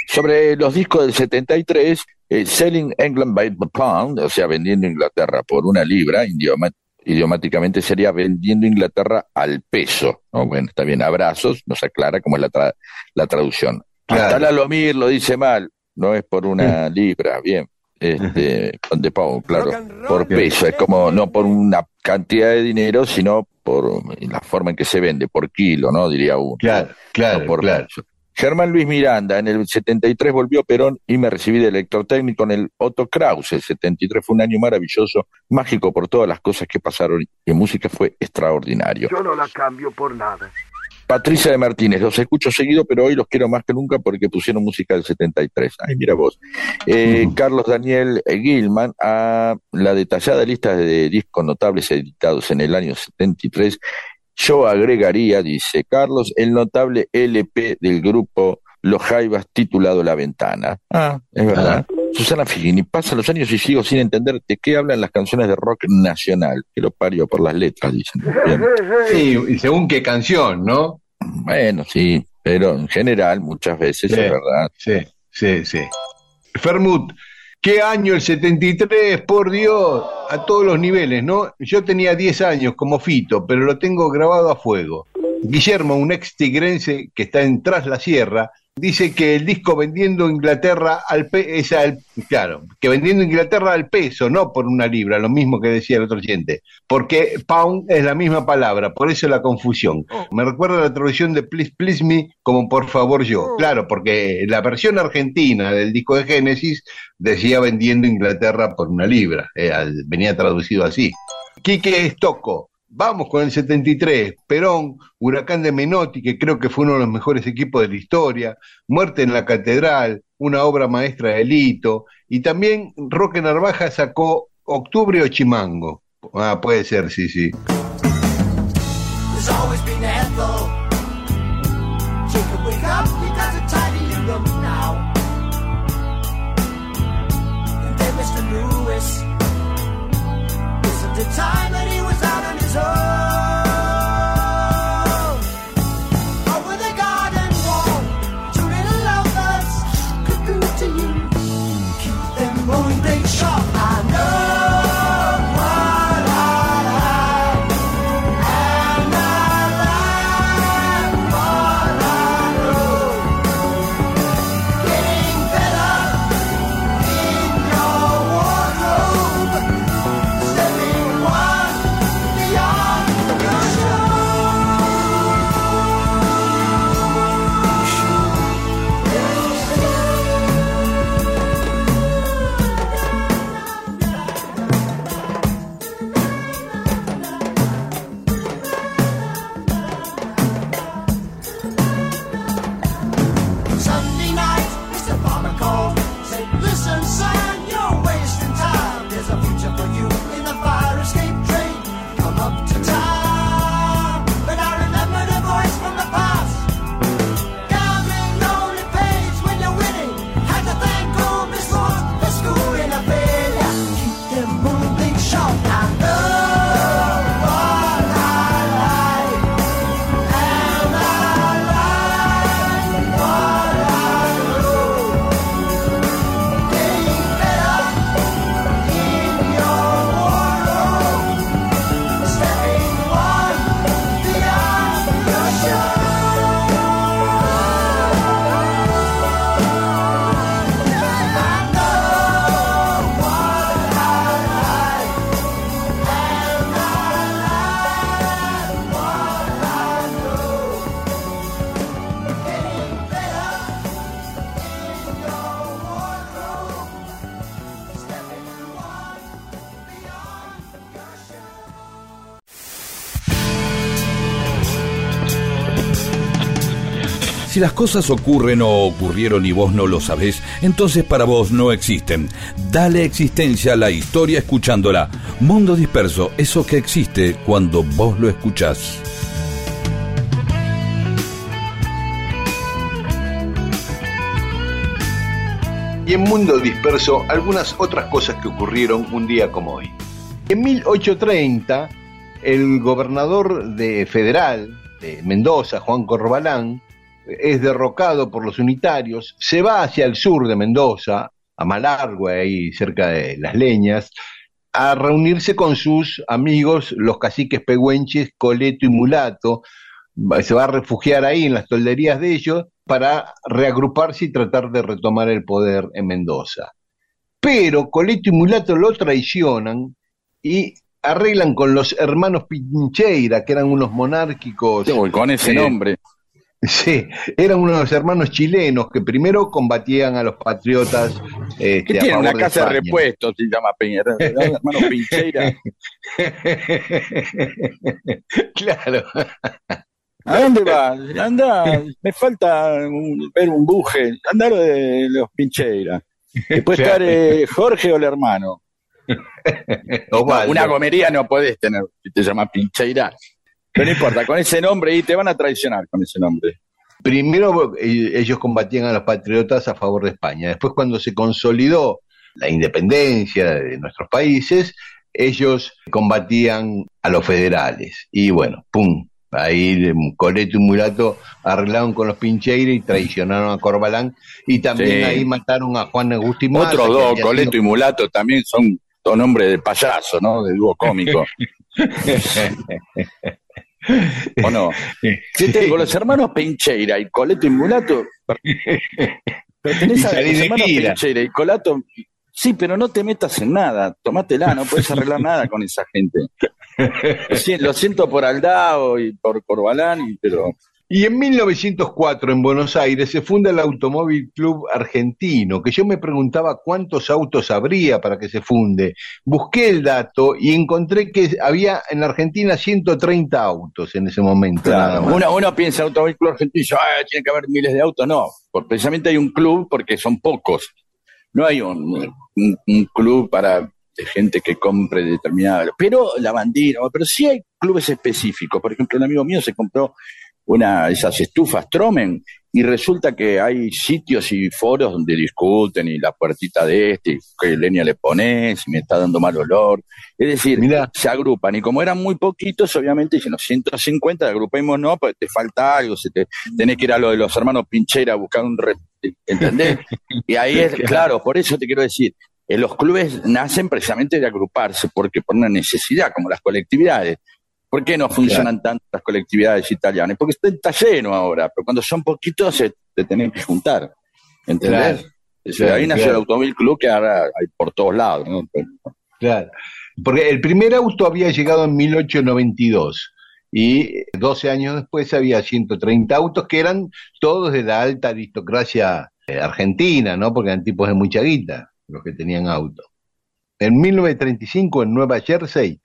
Sobre los discos del 73, eh, Selling England by the Pound, o sea, vendiendo Inglaterra por una libra, idioma- idiomáticamente sería vendiendo Inglaterra al peso. ¿no? Bueno, está bien, abrazos, nos aclara cómo es la, tra- la traducción. Claro. Hasta la Lomir lo dice mal, no es por una libra, bien. Este, the pound, claro, por peso, es como no por una cantidad de dinero, sino por la forma en que se vende, por kilo, ¿no? Diría uno. Claro, claro, No por claro. peso. Germán Luis Miranda, en el 73 volvió Perón y me recibí de electrotécnico en el Otto Kraus. El 73 fue un año maravilloso, mágico por todas las cosas que pasaron y en música fue extraordinario. Yo no la cambio por nada. Patricia de Martínez, los escucho seguido, pero hoy los quiero más que nunca porque pusieron música del 73. Ay, mira vos. Eh, Carlos Daniel Gilman, a la detallada lista de discos notables editados en el año 73, yo agregaría, dice Carlos, el notable LP del grupo Los Jaivas titulado La Ventana. Ah, es verdad. Susana Figini, pasan los años y sigo sin entender de qué hablan las canciones de rock nacional, que lo pario por las letras, dicen. Bien. Sí, y según qué canción, ¿no? Bueno, sí, pero en general muchas veces Sí. es verdad. Sí, sí, sí. Fermut, ¿qué año el 73? Por Dios, a todos los niveles, ¿no? Yo tenía 10 años como Fito, pero lo tengo grabado a fuego. Guillermo, un ex tigrense que está en Tras la Sierra, Dice que el disco vendiendo Inglaterra al claro, que vendiendo Inglaterra al peso, no por una libra, lo mismo que decía el otro oyente, porque pound es la misma palabra, por eso la confusión. Me recuerda la traducción de Please Please Me como por favor yo. Claro, porque la versión argentina del disco de Génesis decía vendiendo Inglaterra por una libra, eh, venía traducido así. Quique Estocco. Vamos con el 73, Perón, Huracán de Menotti, que creo que fue uno de los mejores equipos de la historia, Muerte en la Catedral, una obra maestra de Lito, y también Roque Narvaja sacó Octubre o Chimango. Ah, puede ser, sí, sí. Si las cosas ocurren o ocurrieron y vos no lo sabés, entonces para vos no existen. Dale existencia a la historia escuchándola. Mundo disperso, eso que existe cuando vos lo escuchás. Y en Mundo Disperso, algunas otras cosas que ocurrieron un día como hoy. En 1830, el gobernador de federal de Mendoza, Juan Corbalán, es derrocado por los unitarios, se va hacia el sur de Mendoza, a Malargüe, ahí cerca de Las Leñas, a reunirse con sus amigos, los caciques pehuenches, Coleto y Mulato, se va a refugiar ahí en las tolderías de ellos para reagruparse y tratar de retomar el poder en Mendoza. Pero Coleto y Mulato lo traicionan y arreglan con los hermanos Pincheira, que eran unos monárquicos. con ese eh, nombre. Sí, eran unos hermanos chilenos que primero combatían a los patriotas. este, Que a tiene una favor de casa de España. repuestos, se llama Peña. Hermano Pincheira. claro. ¿A dónde vas? Anda, me falta un- ver un buje. Anda lo de los Pincheira. Que puede estar eh, Jorge o el hermano. Una gomería no podés tener si te llama Pincheira. Pero no importa, con ese nombre y te van a traicionar con ese nombre. Primero eh, ellos combatían a los patriotas a favor de España. Después cuando se consolidó la independencia de nuestros países, ellos combatían a los federales. Y bueno, pum, ahí Coleto y Mulato arreglaron con los Pincheira y traicionaron a Corbalán. Y también Sí. ahí mataron a Juan Agustín Maza, Otros dos, Coleto sido- y Mulato, también son dos nombres de payaso, ¿no? De dúo cómico. ¿O no? Si te- con los hermanos Pincheira y Coleto y Mulato, pertenece a los hermanos. Pincheira y Colato. Sí, pero no te metas en nada, tomátela, no puedes arreglar nada con esa gente. Lo si- Lo siento por Aldao y por Corbalán, pero Y en 1904, en Buenos Aires, se funda el Automóvil Club Argentino, que yo me preguntaba cuántos autos habría para que se funde. Busqué el dato y encontré que había en la Argentina 130 autos en ese momento. nada más. uno, uno piensa Automóvil Club Argentino "Ah, tiene que haber miles de autos. No, porque precisamente hay un club porque son pocos. No hay un, un- un club para de gente que compre determinada. Pero la bandera, pero sí hay clubes específicos. Por ejemplo, un amigo mío se compró una esas estufas Tromen y resulta que hay sitios y foros donde discuten y la puertita de este, y qué leña le pones, y me está dando mal olor. Es decir, se agrupan y como eran muy poquitos, obviamente dicen, los 150 agrupemos no, porque te falta algo, se te, tenés que ir a lo de los hermanos Pinchera a buscar un... re- ¿Entendés? Y ahí es, claro, por eso te quiero decir, eh, los clubes nacen precisamente de agruparse, porque por una necesidad, como las colectividades. ¿Por qué no funcionan tanto las colectividades italianas? Porque está, lleno ahora, pero cuando son poquitos se te tienen que juntar. ¿Entendés? Claro. Ahí Claro, nació claro. el Automóvil Club que ahora hay por todos lados. ¿no? Claro. Porque el primer auto había llegado en 1892 y 12 años después había 130 autos que eran todos de la alta aristocracia eh, argentina, ¿no? Porque eran tipos de mucha guita los que tenían auto. En 1935 en Nueva Jersey,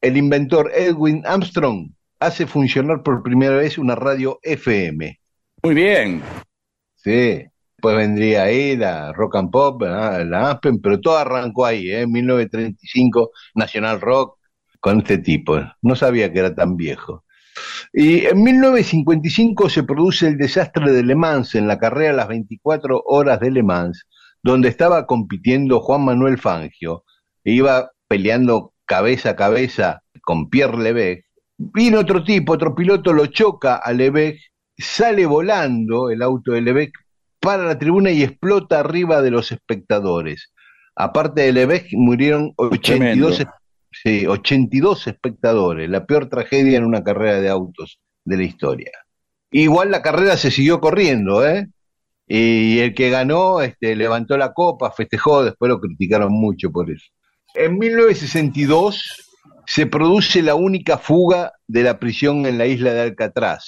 el inventor Edwin Armstrong hace funcionar por primera vez una radio FM. Muy bien. Sí. Después vendría ahí la Rock and Pop, ¿verdad? la Aspen, pero todo arrancó ahí, ¿eh? en 1935, National Rock, con este tipo. No sabía que era tan viejo. Y en 1955 se produce el desastre de Le Mans en la carrera Las 24 Horas de Le Mans, donde estaba compitiendo Juan Manuel Fangio. e Iba peleando cabeza a cabeza con Pierre Levesque. Vino otro tipo, otro piloto, lo choca a Levesque, sale volando el auto de Levesque para la tribuna y explota arriba de los espectadores. Aparte de Levesque, murieron 82, Tremendo. sí, 82 espectadores, la peor tragedia en una carrera de autos de la historia. Igual la carrera se siguió corriendo, ¿eh? Y el que ganó este, levantó la copa, festejó, después lo criticaron mucho por eso. En 1962 se produce la única fuga de la prisión en la isla de Alcatraz,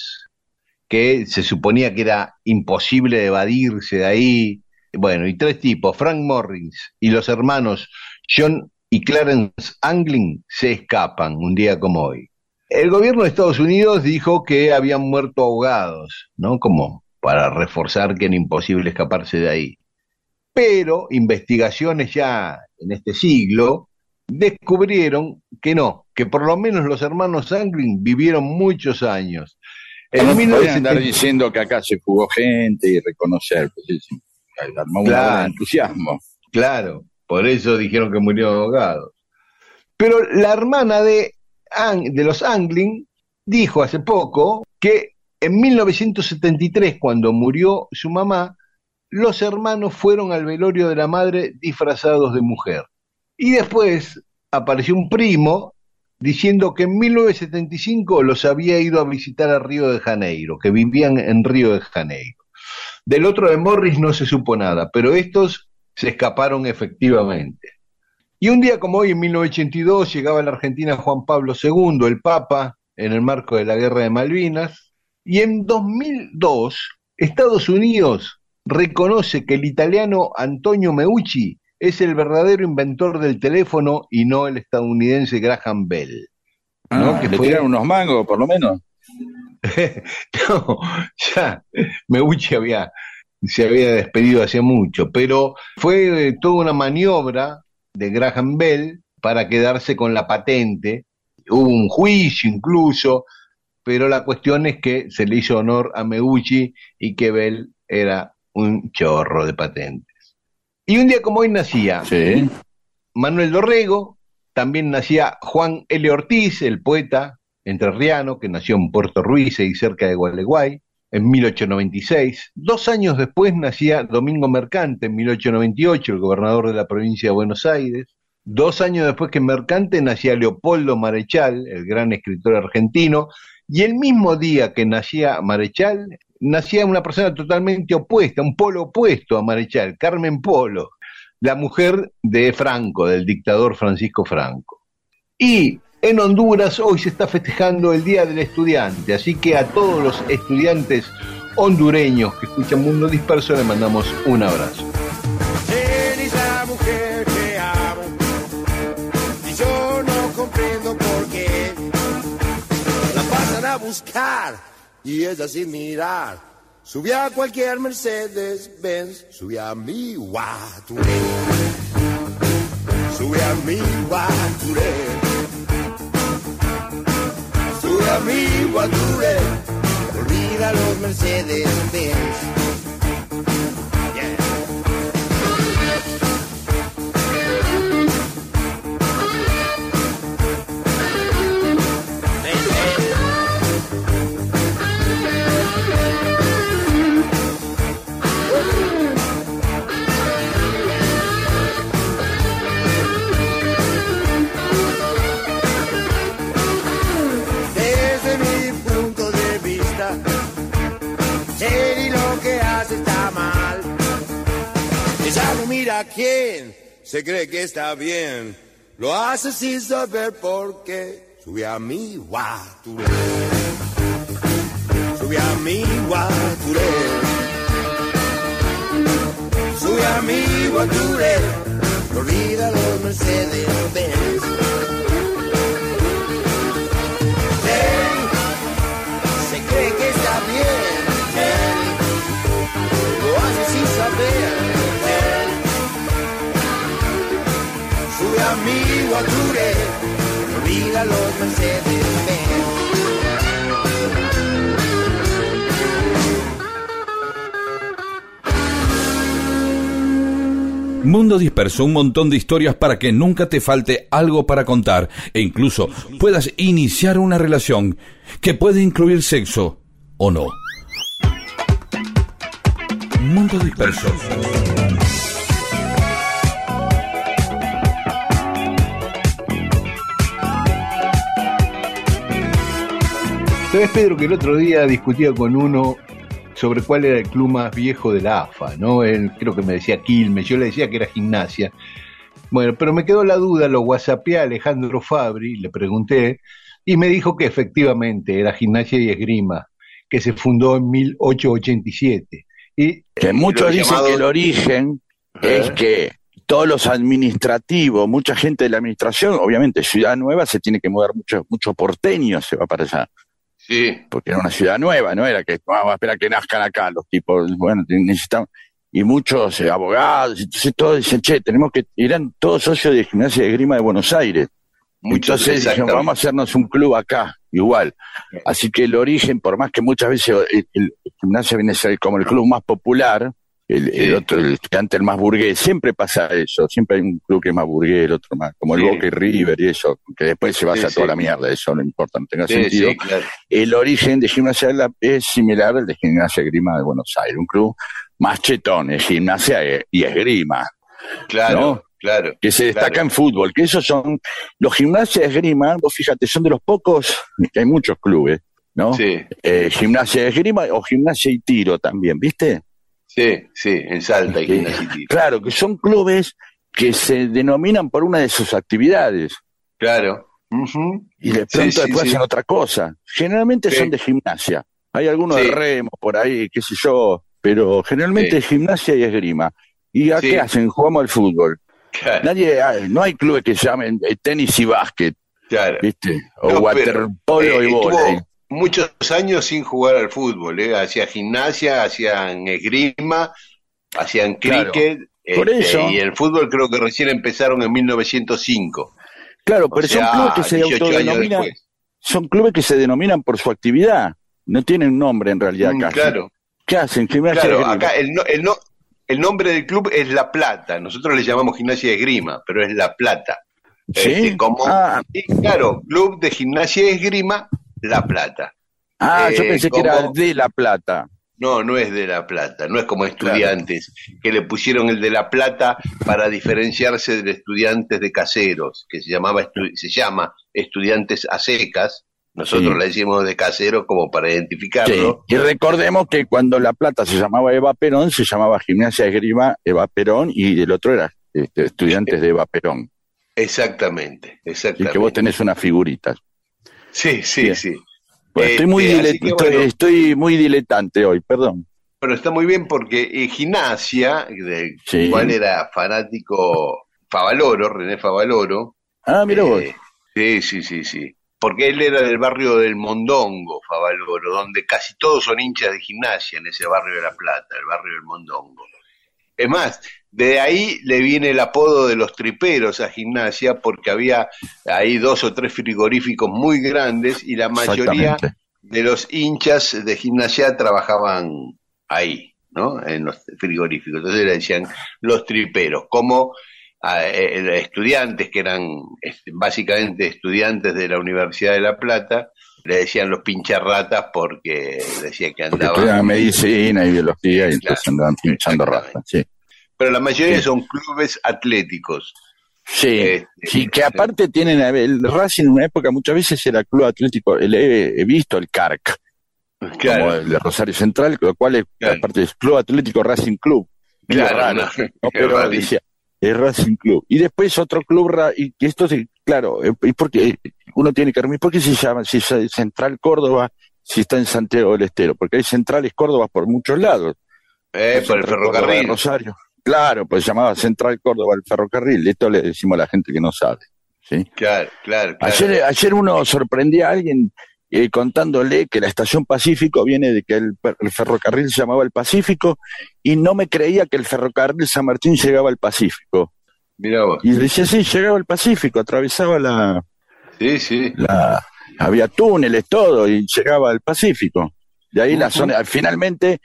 que se suponía que era imposible evadirse de ahí. Bueno, y tres tipos, Frank Morris y los hermanos John y Clarence Anglin, se escapan un día como hoy. El gobierno de Estados Unidos dijo que habían muerto ahogados, ¿no? Como para reforzar que era imposible escaparse de ahí. Pero investigaciones ya en este siglo descubrieron que no, que por lo menos los hermanos Anglin vivieron muchos años. En No podían 1970 andar diciendo que acá se jugó gente y reconocer. Pues, sí, sí. Armó Claro. entusiasmo. Claro, por eso dijeron que murieron ahogados. Pero la hermana de, de los Anglin dijo hace poco que en 1973, cuando murió su mamá, los hermanos fueron al velorio de la madre disfrazados de mujer. Y después apareció un primo diciendo que en 1975 los había ido a visitar a Río de Janeiro, que vivían en Río de Janeiro. Del otro de Morris no se supo nada, pero estos se escaparon efectivamente. Y un día como hoy, en 1982, llegaba a la Argentina Juan Pablo II, el Papa, en el marco de la Guerra de Malvinas, y en 2002 Estados Unidos reconoce que el italiano Antonio Meucci es el verdadero inventor del teléfono y no el estadounidense Graham Bell. ¿no? Ah, Que le fue- tiraron unos mangos, por lo menos. no, ya, Meucci había, se había despedido hace mucho, pero fue eh, toda una maniobra de Graham Bell para quedarse con la patente. Hubo un juicio incluso, pero la cuestión es que se le hizo honor a Meucci y que Bell era un chorro de patentes. Y un día como hoy nacía Manuel Dorrego, también nacía Juan L. Ortiz, el poeta entrerriano, que nació en Puerto Ruiz y cerca de Gualeguay, en 1896. Dos años después nacía Domingo Mercante, en 1898, el gobernador de la provincia de Buenos Aires. Dos años después que Mercante nacía Leopoldo Marechal, el gran escritor argentino, Y el mismo día que nacía Marechal, nacía una persona totalmente opuesta, un polo opuesto a Marechal, Carmen Polo, la mujer de Franco, del dictador Francisco Franco. Y en Honduras hoy se está festejando el Día del Estudiante, así que a todos los estudiantes hondureños que escuchan Mundo Disperso le mandamos un abrazo. A buscar. Y ella sin mirar. Sube a cualquier Mercedes Benz sube a mi Guaturé. Sube a mi Guaturé. Sube a mi Guaturé. Olvida los Mercedes Benz mira quién, se cree que está bien. Lo hace sin saber por qué. Sube a mi guaturé. Sube a mi guaturé. Sube a mi guaturé. Olvida los Mercedes Benz. Se cree que está bien. Lo hace sin saber. Sube a mi guature, olvida los Mercedes. Mundo Disperso, un montón de historias para que nunca te falte algo para contar e incluso puedas iniciar una relación que puede incluir sexo o no. Mundo Disperso. ¿Sabes, Pedro, que el otro día discutía con uno sobre cuál era el club más viejo de la AFA, ¿no? Él creo que me decía Quilmes, yo le decía que era gimnasia. Bueno, pero me quedó la duda, lo whatsappé a Alejandro Fabri, le pregunté, y me dijo que efectivamente era gimnasia y esgrima, que se fundó en 1887. Y, Que muchos dicen que el origen es que todos los administrativos, mucha gente de la administración, obviamente Ciudad Nueva se tiene que mudar mucho, mucho porteño se va para allá. Sí. Porque era una ciudad nueva, no era que vamos a esperar que nazcan acá los tipos, bueno, necesitamos, y muchos eh, abogados, entonces todos dicen, che, tenemos que, eran todos socios de gimnasia de grima de Buenos Aires. Muchos, entonces dijeron, vamos a hacernos un club acá, igual. Así que el origen, por más que muchas veces el, el gimnasia viene a ser como el club más popular, el, el otro, el estudiante el más burgués, siempre pasa eso, siempre hay un club que es más burgués, el otro más, como el Sí. Boca y River y eso, que después se Sí, toda la mierda, eso no importa, no tenga sentido. claro. El origen de gimnasia de la- es similar al de gimnasia grima de Buenos Aires, un club más chetón, es gimnasia y esgrima. Claro, ¿no? claro. que se destaca claro. en fútbol, que esos son los gimnasia esgrima, vos fíjate, son de los pocos, que hay muchos clubes, ¿no? Sí, Eh, gimnasia esgrima o gimnasia y tiro también, ¿viste? Sí, sí, en Salta y Que- claro, que son clubes que se denominan por una de sus actividades Claro. Y de pronto sí, después sí. hacen otra cosa. Generalmente son de gimnasia. Hay algunos de remo por ahí, qué sé yo, pero generalmente es gimnasia y esgrima. ¿Y a qué hacen? Jugamos al fútbol. Claro, Nadie, hay- no hay clubes que se llamen eh, tenis y básquet, claro. ¿viste? O No, waterpolo eh, y estuvo vóley. Muchos años sin jugar al fútbol, ¿eh? hacía gimnasia, hacían esgrima, hacían Claro. cricket, Por este, eso- y el fútbol creo que recién empezaron en 1905. Claro, O pero sea, son clubes que se 18 años autodenominan, son clubes que se denominan por su actividad. No tienen un nombre en realidad Mm, claro, ¿Qué hacen? Gimnasia claro, acá el, no- el, no- el nombre del club es La Plata, nosotros le llamamos gimnasia de esgrima, pero es La Plata. ¿Sí? Este, como, Ah. y claro, Club de Gimnasia y Esgrima, La Plata. Ah, yo eh, pensé que era de La Plata. No, no es de La Plata, no es como estudiantes, que le pusieron el de La Plata para diferenciarse de estudiantes de caseros, que se llamaba se llama estudiantes a secas, Nosotros Sí. le decimos de casero como para Sí, identificarlo. y recordemos que cuando La Plata se llamaba Eva Perón, se llamaba Gimnasia Esgrima Eva Perón y el otro era este, estudiantes de Eva Perón. Exactamente, Y exactamente. que vos tenés unas figuritas. Sí, sí, Bien. sí. Bueno, estoy, muy Este, estoy, bueno. estoy muy diletante hoy, perdón. Pero está muy bien porque eh, Gimnasia, del Sí. cual era fanático Favaloro, René Favaloro. Ah, mira vos. eh, Sí, sí, sí, sí. Porque él era del barrio del Mondongo, Favaloro, donde casi todos son hinchas de gimnasia en ese barrio de La Plata, el barrio del Mondongo. Es más, de ahí le viene el apodo de los triperos a gimnasia porque había ahí dos o tres frigoríficos muy grandes y la mayoría de los hinchas de gimnasia trabajaban ahí, ¿no? En los frigoríficos. Entonces le decían los triperos, como a, eh, estudiantes que eran este, básicamente estudiantes de la Universidad de La Plata, le decían los pincharratas porque decía que andaban... medicina y biología y entonces andaban pinchando ratas. Sí. Pero la mayoría Sí. son clubes atléticos. Sí, Este, sí, que aparte tienen, el Racing en una época muchas veces era club atlético, el- he, visto el CARC, Claro. como el de Rosario Central, lo cual es, Claro. aparte es Club Atlético Racing Club. Claro, raro, no, ¿no? pero decía, es Racing Club. Y después otro club, y esto sí, claro, eh, y porque uno tiene que dormir, ¿por qué se llama, si es Central Córdoba, si está en Santiago del Estero? Porque hay centrales Córdoba por muchos lados. Eh, por el ferrocarril. Rosario. Claro, pues se llamaba Central Córdoba el ferrocarril. Esto le decimos a la gente que no sabe. ¿sí? Claro, claro, claro. Ayer, ayer uno sorprendía a alguien eh, contándole que la estación Pacífico viene de que el, el ferrocarril se llamaba el Pacífico y no me creía que el ferrocarril San Martín llegaba al Pacífico. Mirá vos. Y decía, sí, llegaba al Pacífico, atravesaba la, Sí, sí. la- había túneles, todo, y llegaba al Pacífico. De ahí la zona, finalmente,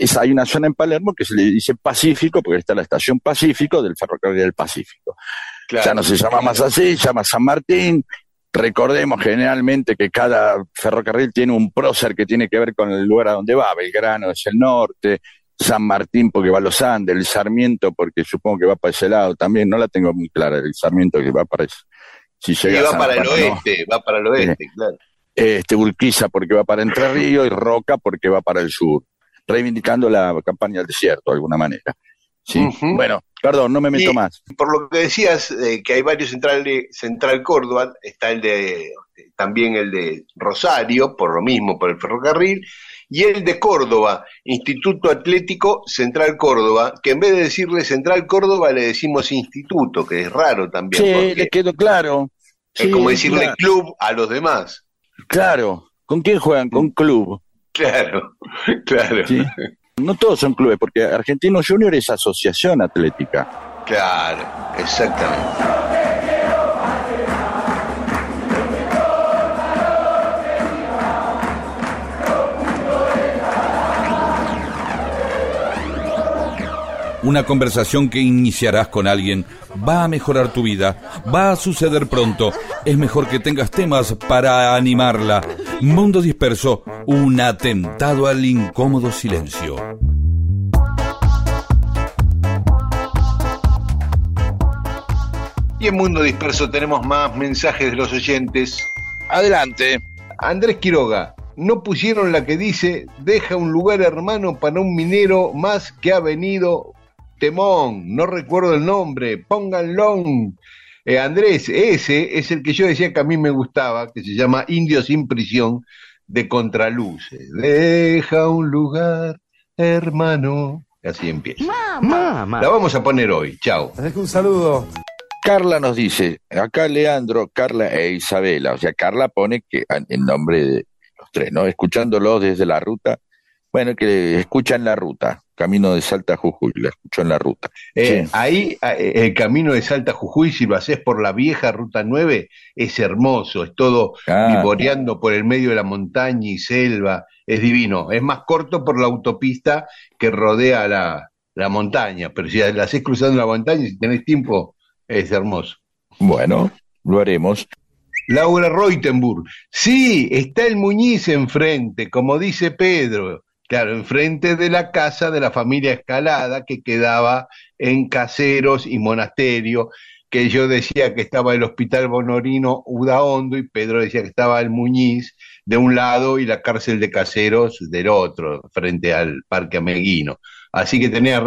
es- hay una zona en Palermo que se le dice Pacífico, porque está la estación Pacífico del ferrocarril del Pacífico. Claro. Ya no se llama más así, se llama San Martín. Recordemos generalmente que cada ferrocarril tiene un prócer que tiene que ver con el lugar a donde va. Belgrano es el norte, San Martín porque va a los Andes, el Sarmiento porque supongo que va para ese lado también. No la tengo muy clara, el Sarmiento que va para ese. Si llega a va San para el no. oeste, va para el oeste, claro. Este, Urquiza porque va para Entre Ríos y Roca porque va para el sur, reivindicando la campaña del desierto de alguna manera. Sí. Bueno, perdón, no me meto Y más. Por lo que decías, eh, que hay varios centrales, Central Córdoba, está el de, también el de Rosario, por lo mismo, por el ferrocarril, y el de Córdoba, Instituto Atlético Central Córdoba, que en vez de decirle Central Córdoba le decimos instituto, que es raro también, Sí, le quedó claro. es Sí, como decirle claro. club a los demás. Claro. ¿Con quién juegan? Con club. Claro, claro, Sí. No todos son clubes, porque Argentino Junior es asociación atlética. claro, exactamente. Una conversación que iniciarás con alguien va a mejorar tu vida, va a suceder pronto. Es mejor que tengas temas para animarla. Mundo disperso, un atentado al incómodo silencio. Y en Mundo Disperso tenemos más mensajes de los oyentes. Adelante. Andrés Quiroga, no pusieron la que dice, deja un lugar hermano para un minero más que ha venido Temón, no recuerdo el nombre, pónganlo. Eh, Andrés, ese es el que yo decía que a mí me gustaba, que se llama Indio sin prisión, de Contraluces. Deja un lugar hermano. Así empieza. Mamá. La vamos a poner hoy, chao. un saludo. Carla nos dice, acá Leandro, Carla e Isabela, o sea, Carla pone que en nombre de los tres, ¿no? Escuchándolos desde la ruta, bueno, que escuchan la ruta, camino de Salta a Jujuy, la escuchó en la ruta. Eh, Sí. Ahí, eh, el camino de Salta a Jujuy, si lo haces por la vieja Ruta 9, es hermoso, es todo Ah. vivoreando por el medio de la montaña y selva, es divino. Es más corto por la autopista que rodea la, la montaña, pero si la haces cruzando la montaña, si tenés tiempo, es hermoso. Bueno, lo haremos. Laura Reutenburg, sí, está el Muñiz enfrente, como dice Pedro. Claro, enfrente de la casa de la familia Escalada que quedaba en Caseros y Monasterio. que yo decía que estaba el Hospital Bonorino Udaondo y Pedro decía que estaba el Muñiz de un lado y la cárcel de caseros del otro, frente al Parque Ameguino. Así que tenía,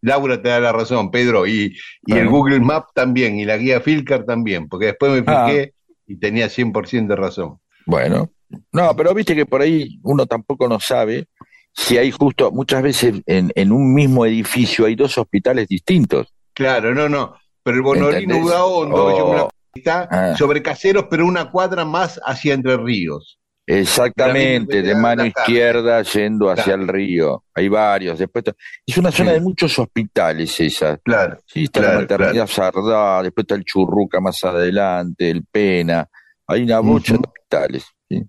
Laura te da la razón, Pedro, y, y el. Google Map también, y la guía Filcar también, porque después me Ah. fijé y tenía 100% de razón. Bueno, no, pero viste que por ahí uno tampoco no sabe si hay justo, muchas veces en, en un mismo edificio hay dos hospitales distintos. Claro, no, no, pero el Bonorino. Udaondo Oh. está Ah. sobre caseros, pero una cuadra más hacia Entre Ríos. Exactamente, de mano izquierda yendo hacia Claro. el río. Hay varios. Después está- es una zona Sí. de muchos hospitales esa. Claro. Sí, está Claro, la maternidad Sardá, después está el Churruca más adelante, el Pena. Hay una bocha de hospitales. sí.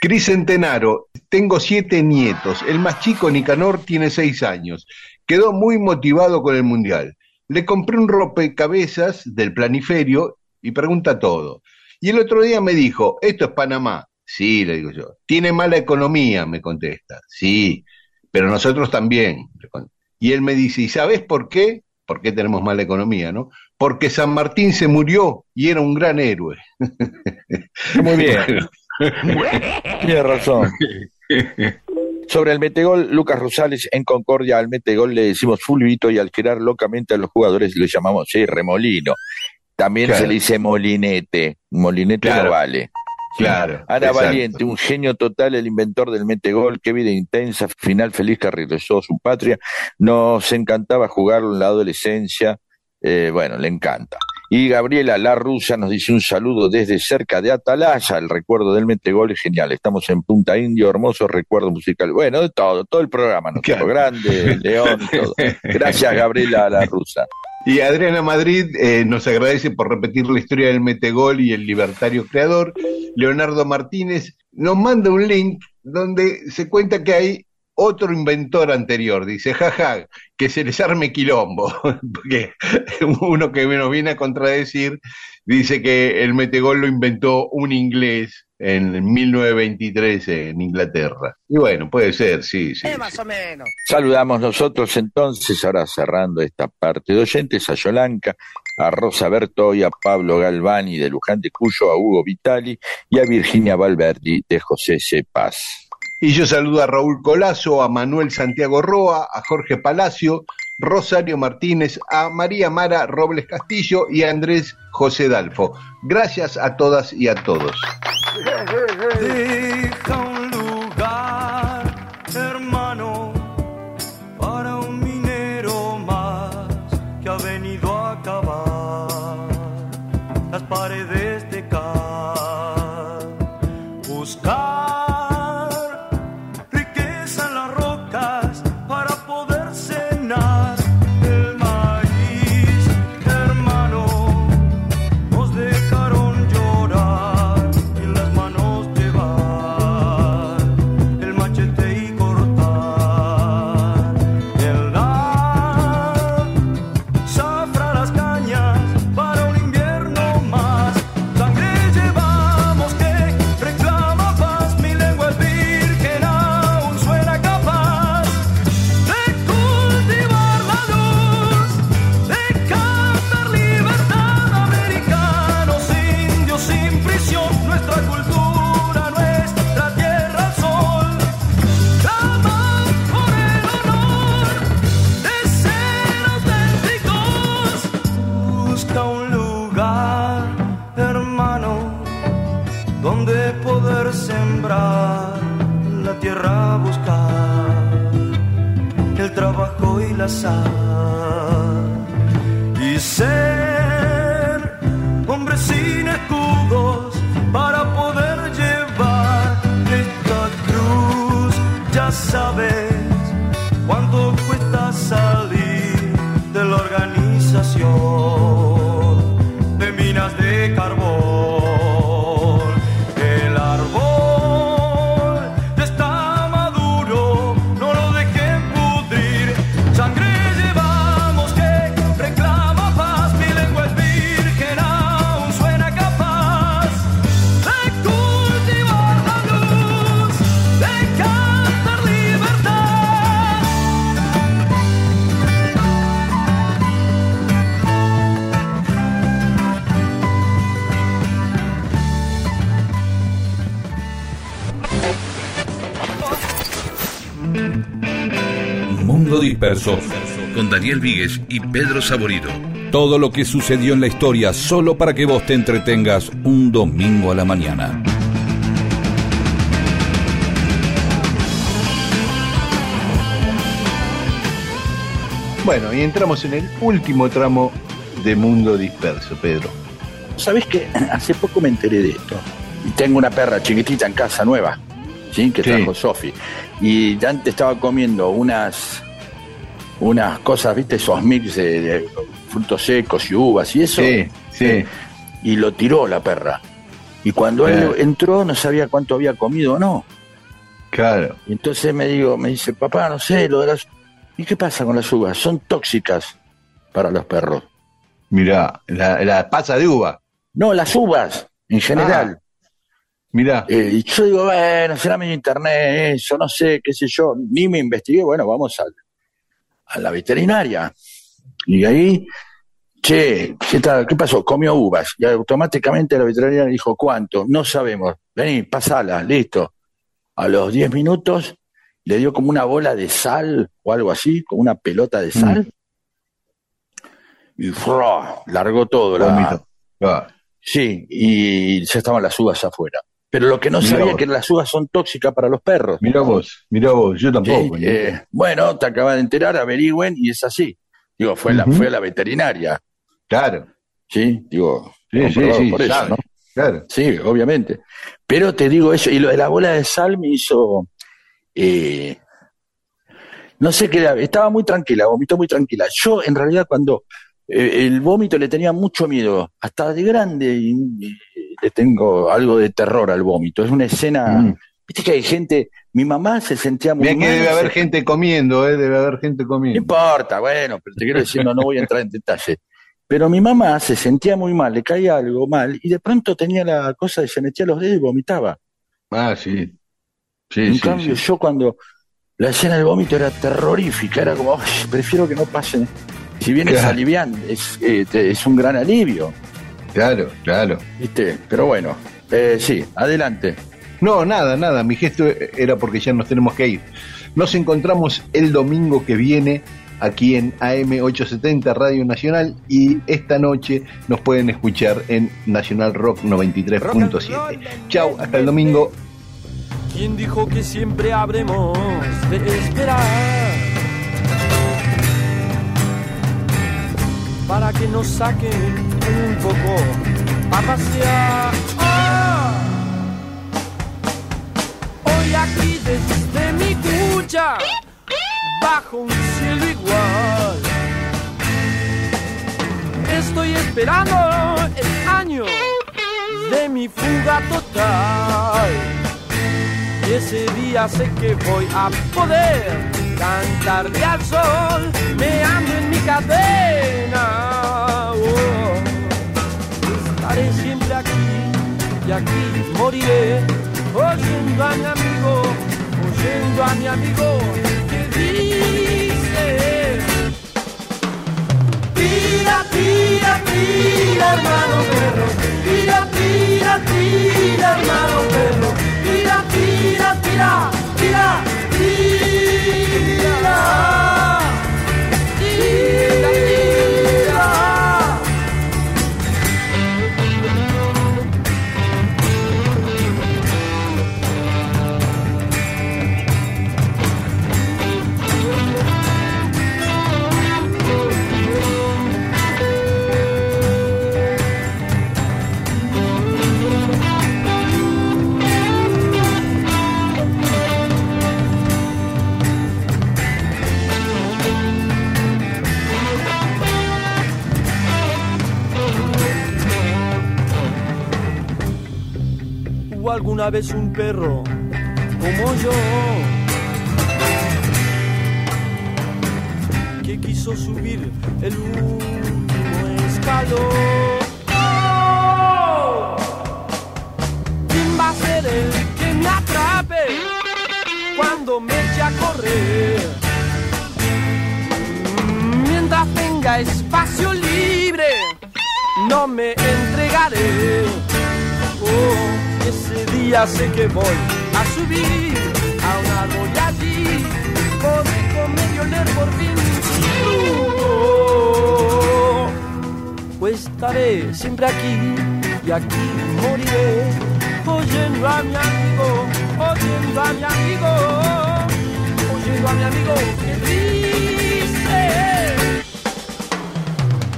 Cris Centenaro, tengo siete nietos. El más chico, Nicanor, tiene seis años. Quedó muy motivado con el mundial. Le compré un rompecabezas del planiferio y pregunta todo. Y el otro día me dijo, esto es Panamá. Sí, le digo yo. Tiene mala economía, me contesta. Sí, pero nosotros también. Y él me dice, ¿y sabes por qué? ¿Por qué tenemos mala economía, no? Porque San Martín se murió y era un gran héroe. Muy bien. Tiene razón. Sobre el metegol, Lucas Rosales en Concordia, al metegol le decimos fulvito y al girar locamente a los jugadores le llamamos sí, remolino. También Claro. se le dice molinete. Molinete Claro. no vale. Claro. Ana exacto. Valiente, un genio total, el inventor del metegol, qué vida intensa, final feliz que regresó a su patria. Nos encantaba jugarlo en la adolescencia. Eh, bueno, le encanta. Y Gabriela La Rusa nos dice un saludo desde cerca de Atalaya, el recuerdo del Metegol es genial. Estamos en Punta Indio, hermoso recuerdo musical. Bueno, de todo, todo el programa, ¿no? Claro. Grande, León, todo. Gracias, Gabriela La Rusa. Y Adriana Madrid eh, nos agradece por repetir la historia del Metegol y el libertario creador. Leonardo Martínez nos manda un link donde se cuenta que hay otro inventor anterior. Dice, jaja, que se les arme quilombo. Porque uno que nos viene a contradecir dice que el Metegol lo inventó un inglés en 1923 en Inglaterra. Y bueno, puede ser, sí, sí. Eh, más o menos. Saludamos nosotros entonces, ahora cerrando esta parte de oyentes, a Yolanca, a Rosa Bertoy, a Pablo Galvani de Luján de Cuyo, a Hugo Vitali y a Virginia Valverdi de José C. Paz. Y yo saludo a Raúl Colazo, a Manuel Santiago Roa, a Jorge Palacio, Rosario Martínez, a María Mara Robles Castillo y a Andrés José Dalfo. Gracias a todas y a todos. Con Daniel Víguez y Pedro Saborido. Todo lo que sucedió en la historia solo para que vos te entretengas un domingo a la mañana. Bueno, y entramos en el último tramo de Mundo Disperso, Pedro. ¿Sabés qué? Hace poco me enteré de esto. Y tengo una perra chiquitita en casa nueva, ¿sí? Que Sí. trajo Sofi. Y ya antes estaba comiendo unas unas cosas, ¿viste? Esos mix de, de frutos secos y uvas y eso. Sí, sí. Y lo tiró la perra. Y cuando él Sí. entró no sabía cuánto había comido o no. Claro. Y entonces me digo, me dice, papá, no sé, lo de las... ¿Y qué pasa con las uvas? Son tóxicas para los perros. Mirá, la, la pasa de uva. No, las uvas, en general. Mirá. Eh, y yo digo, bueno, será medio internet, eso, no sé, qué sé yo. Ni me investigué, bueno, vamos al- a la veterinaria. Y ahí, che, ¿qué tal? ¿Qué pasó? Comió uvas. Y automáticamente la veterinaria dijo, ¿cuánto? No sabemos. Vení, pasala, listo. A los 10 minutos le dio como una bola de sal o algo así, como una pelota de sal. Y ¡frua! largó todo. La. Claro. Sí, y ya estaban las uvas afuera. Pero lo que no Mirá sabía vos. que las uvas son tóxicas para los perros. Mirá vos, mirá vos, yo tampoco. Eh, bueno, te acabas de enterar, averigüen y es así. Digo, fue, la, Ujú. fue a la veterinaria. Claro. Sí, digo, Sí, sí, sí, por eso. ¿no? Claro. Sí, obviamente. Pero te digo eso, y lo de la bola de sal me hizo. eh, no sé qué, era, estaba muy tranquila, vomitó muy tranquila. Yo, en realidad, cuando eh, el vómito le tenía mucho miedo, hasta de grande, y, y le tengo algo de terror al vómito. Es una escena. Mm. Viste que hay gente. Mi mamá se sentía muy Mirá que mal, debe haber se- gente comiendo, ¿eh? Debe haber gente no comiendo. importa, bueno, pero te quiero decir, no, no voy a entrar en detalle. Pero mi mamá se sentía muy mal, le caía algo mal, y de pronto tenía la cosa de se metía los dedos y vomitaba. Ah, sí. Sí, en sí, cambio, sí. yo cuando la escena del vómito era terrorífica, era como, "Ay, prefiero que no pase. Si bien es Claro. aliviante, es, eh, te- es un gran alivio, Claro, claro. ¿viste? Pero bueno, eh, sí, adelante. No, nada, nada. Mi gesto era porque ya nos tenemos que ir. Nos encontramos el domingo que viene aquí en AM870 Radio Nacional y esta noche nos pueden escuchar en Nacional Rock 93.7. Chau, hasta el domingo. ¿Quién dijo que siempre habremos de esperar? Para que nos saquen un poco a pasear. ¡Ah! Hoy aquí desde mi cucha, bajo un cielo igual. Estoy esperando el año de mi fuga total. Y ese día sé que voy a poder cantarle al sol, me ando en mi cadena. Oh. Estaré siempre aquí y aquí moriré, oyendo a mi amigo, oyendo a mi amigo que dice. Tira, tira, tira, hermano perro. Tira, tira, tira, hermano perro. Tira, tira, tira, tira, tira. Vez un perro como yo que quiso subir el último escalón. ¿Quién va a ser el que me atrape cuando me eche a correr? Mientras tenga espacio libre, no me entregaré. Día sé que voy a subir a un árbol y allí podré con medio ser por fin. Pues estaré siempre aquí y aquí moriré, oyendo a mi amigo, oyendo a mi amigo, oyendo a mi amigo que dice.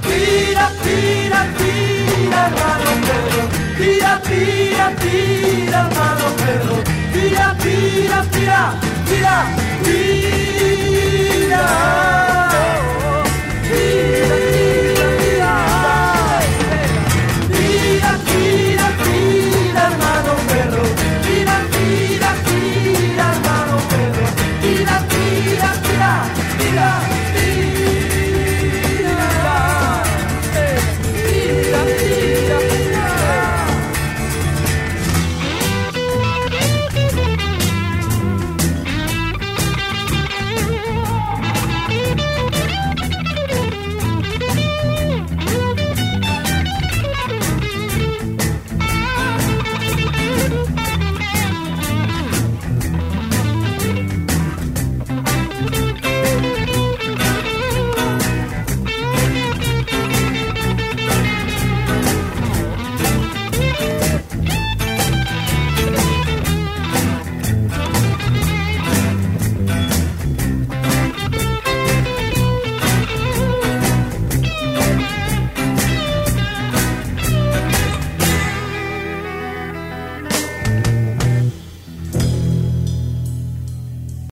Tira, tira, tira, hermano. Tira, tira, tira, hermano Pedro. Tira, tira, tira, tira, tira.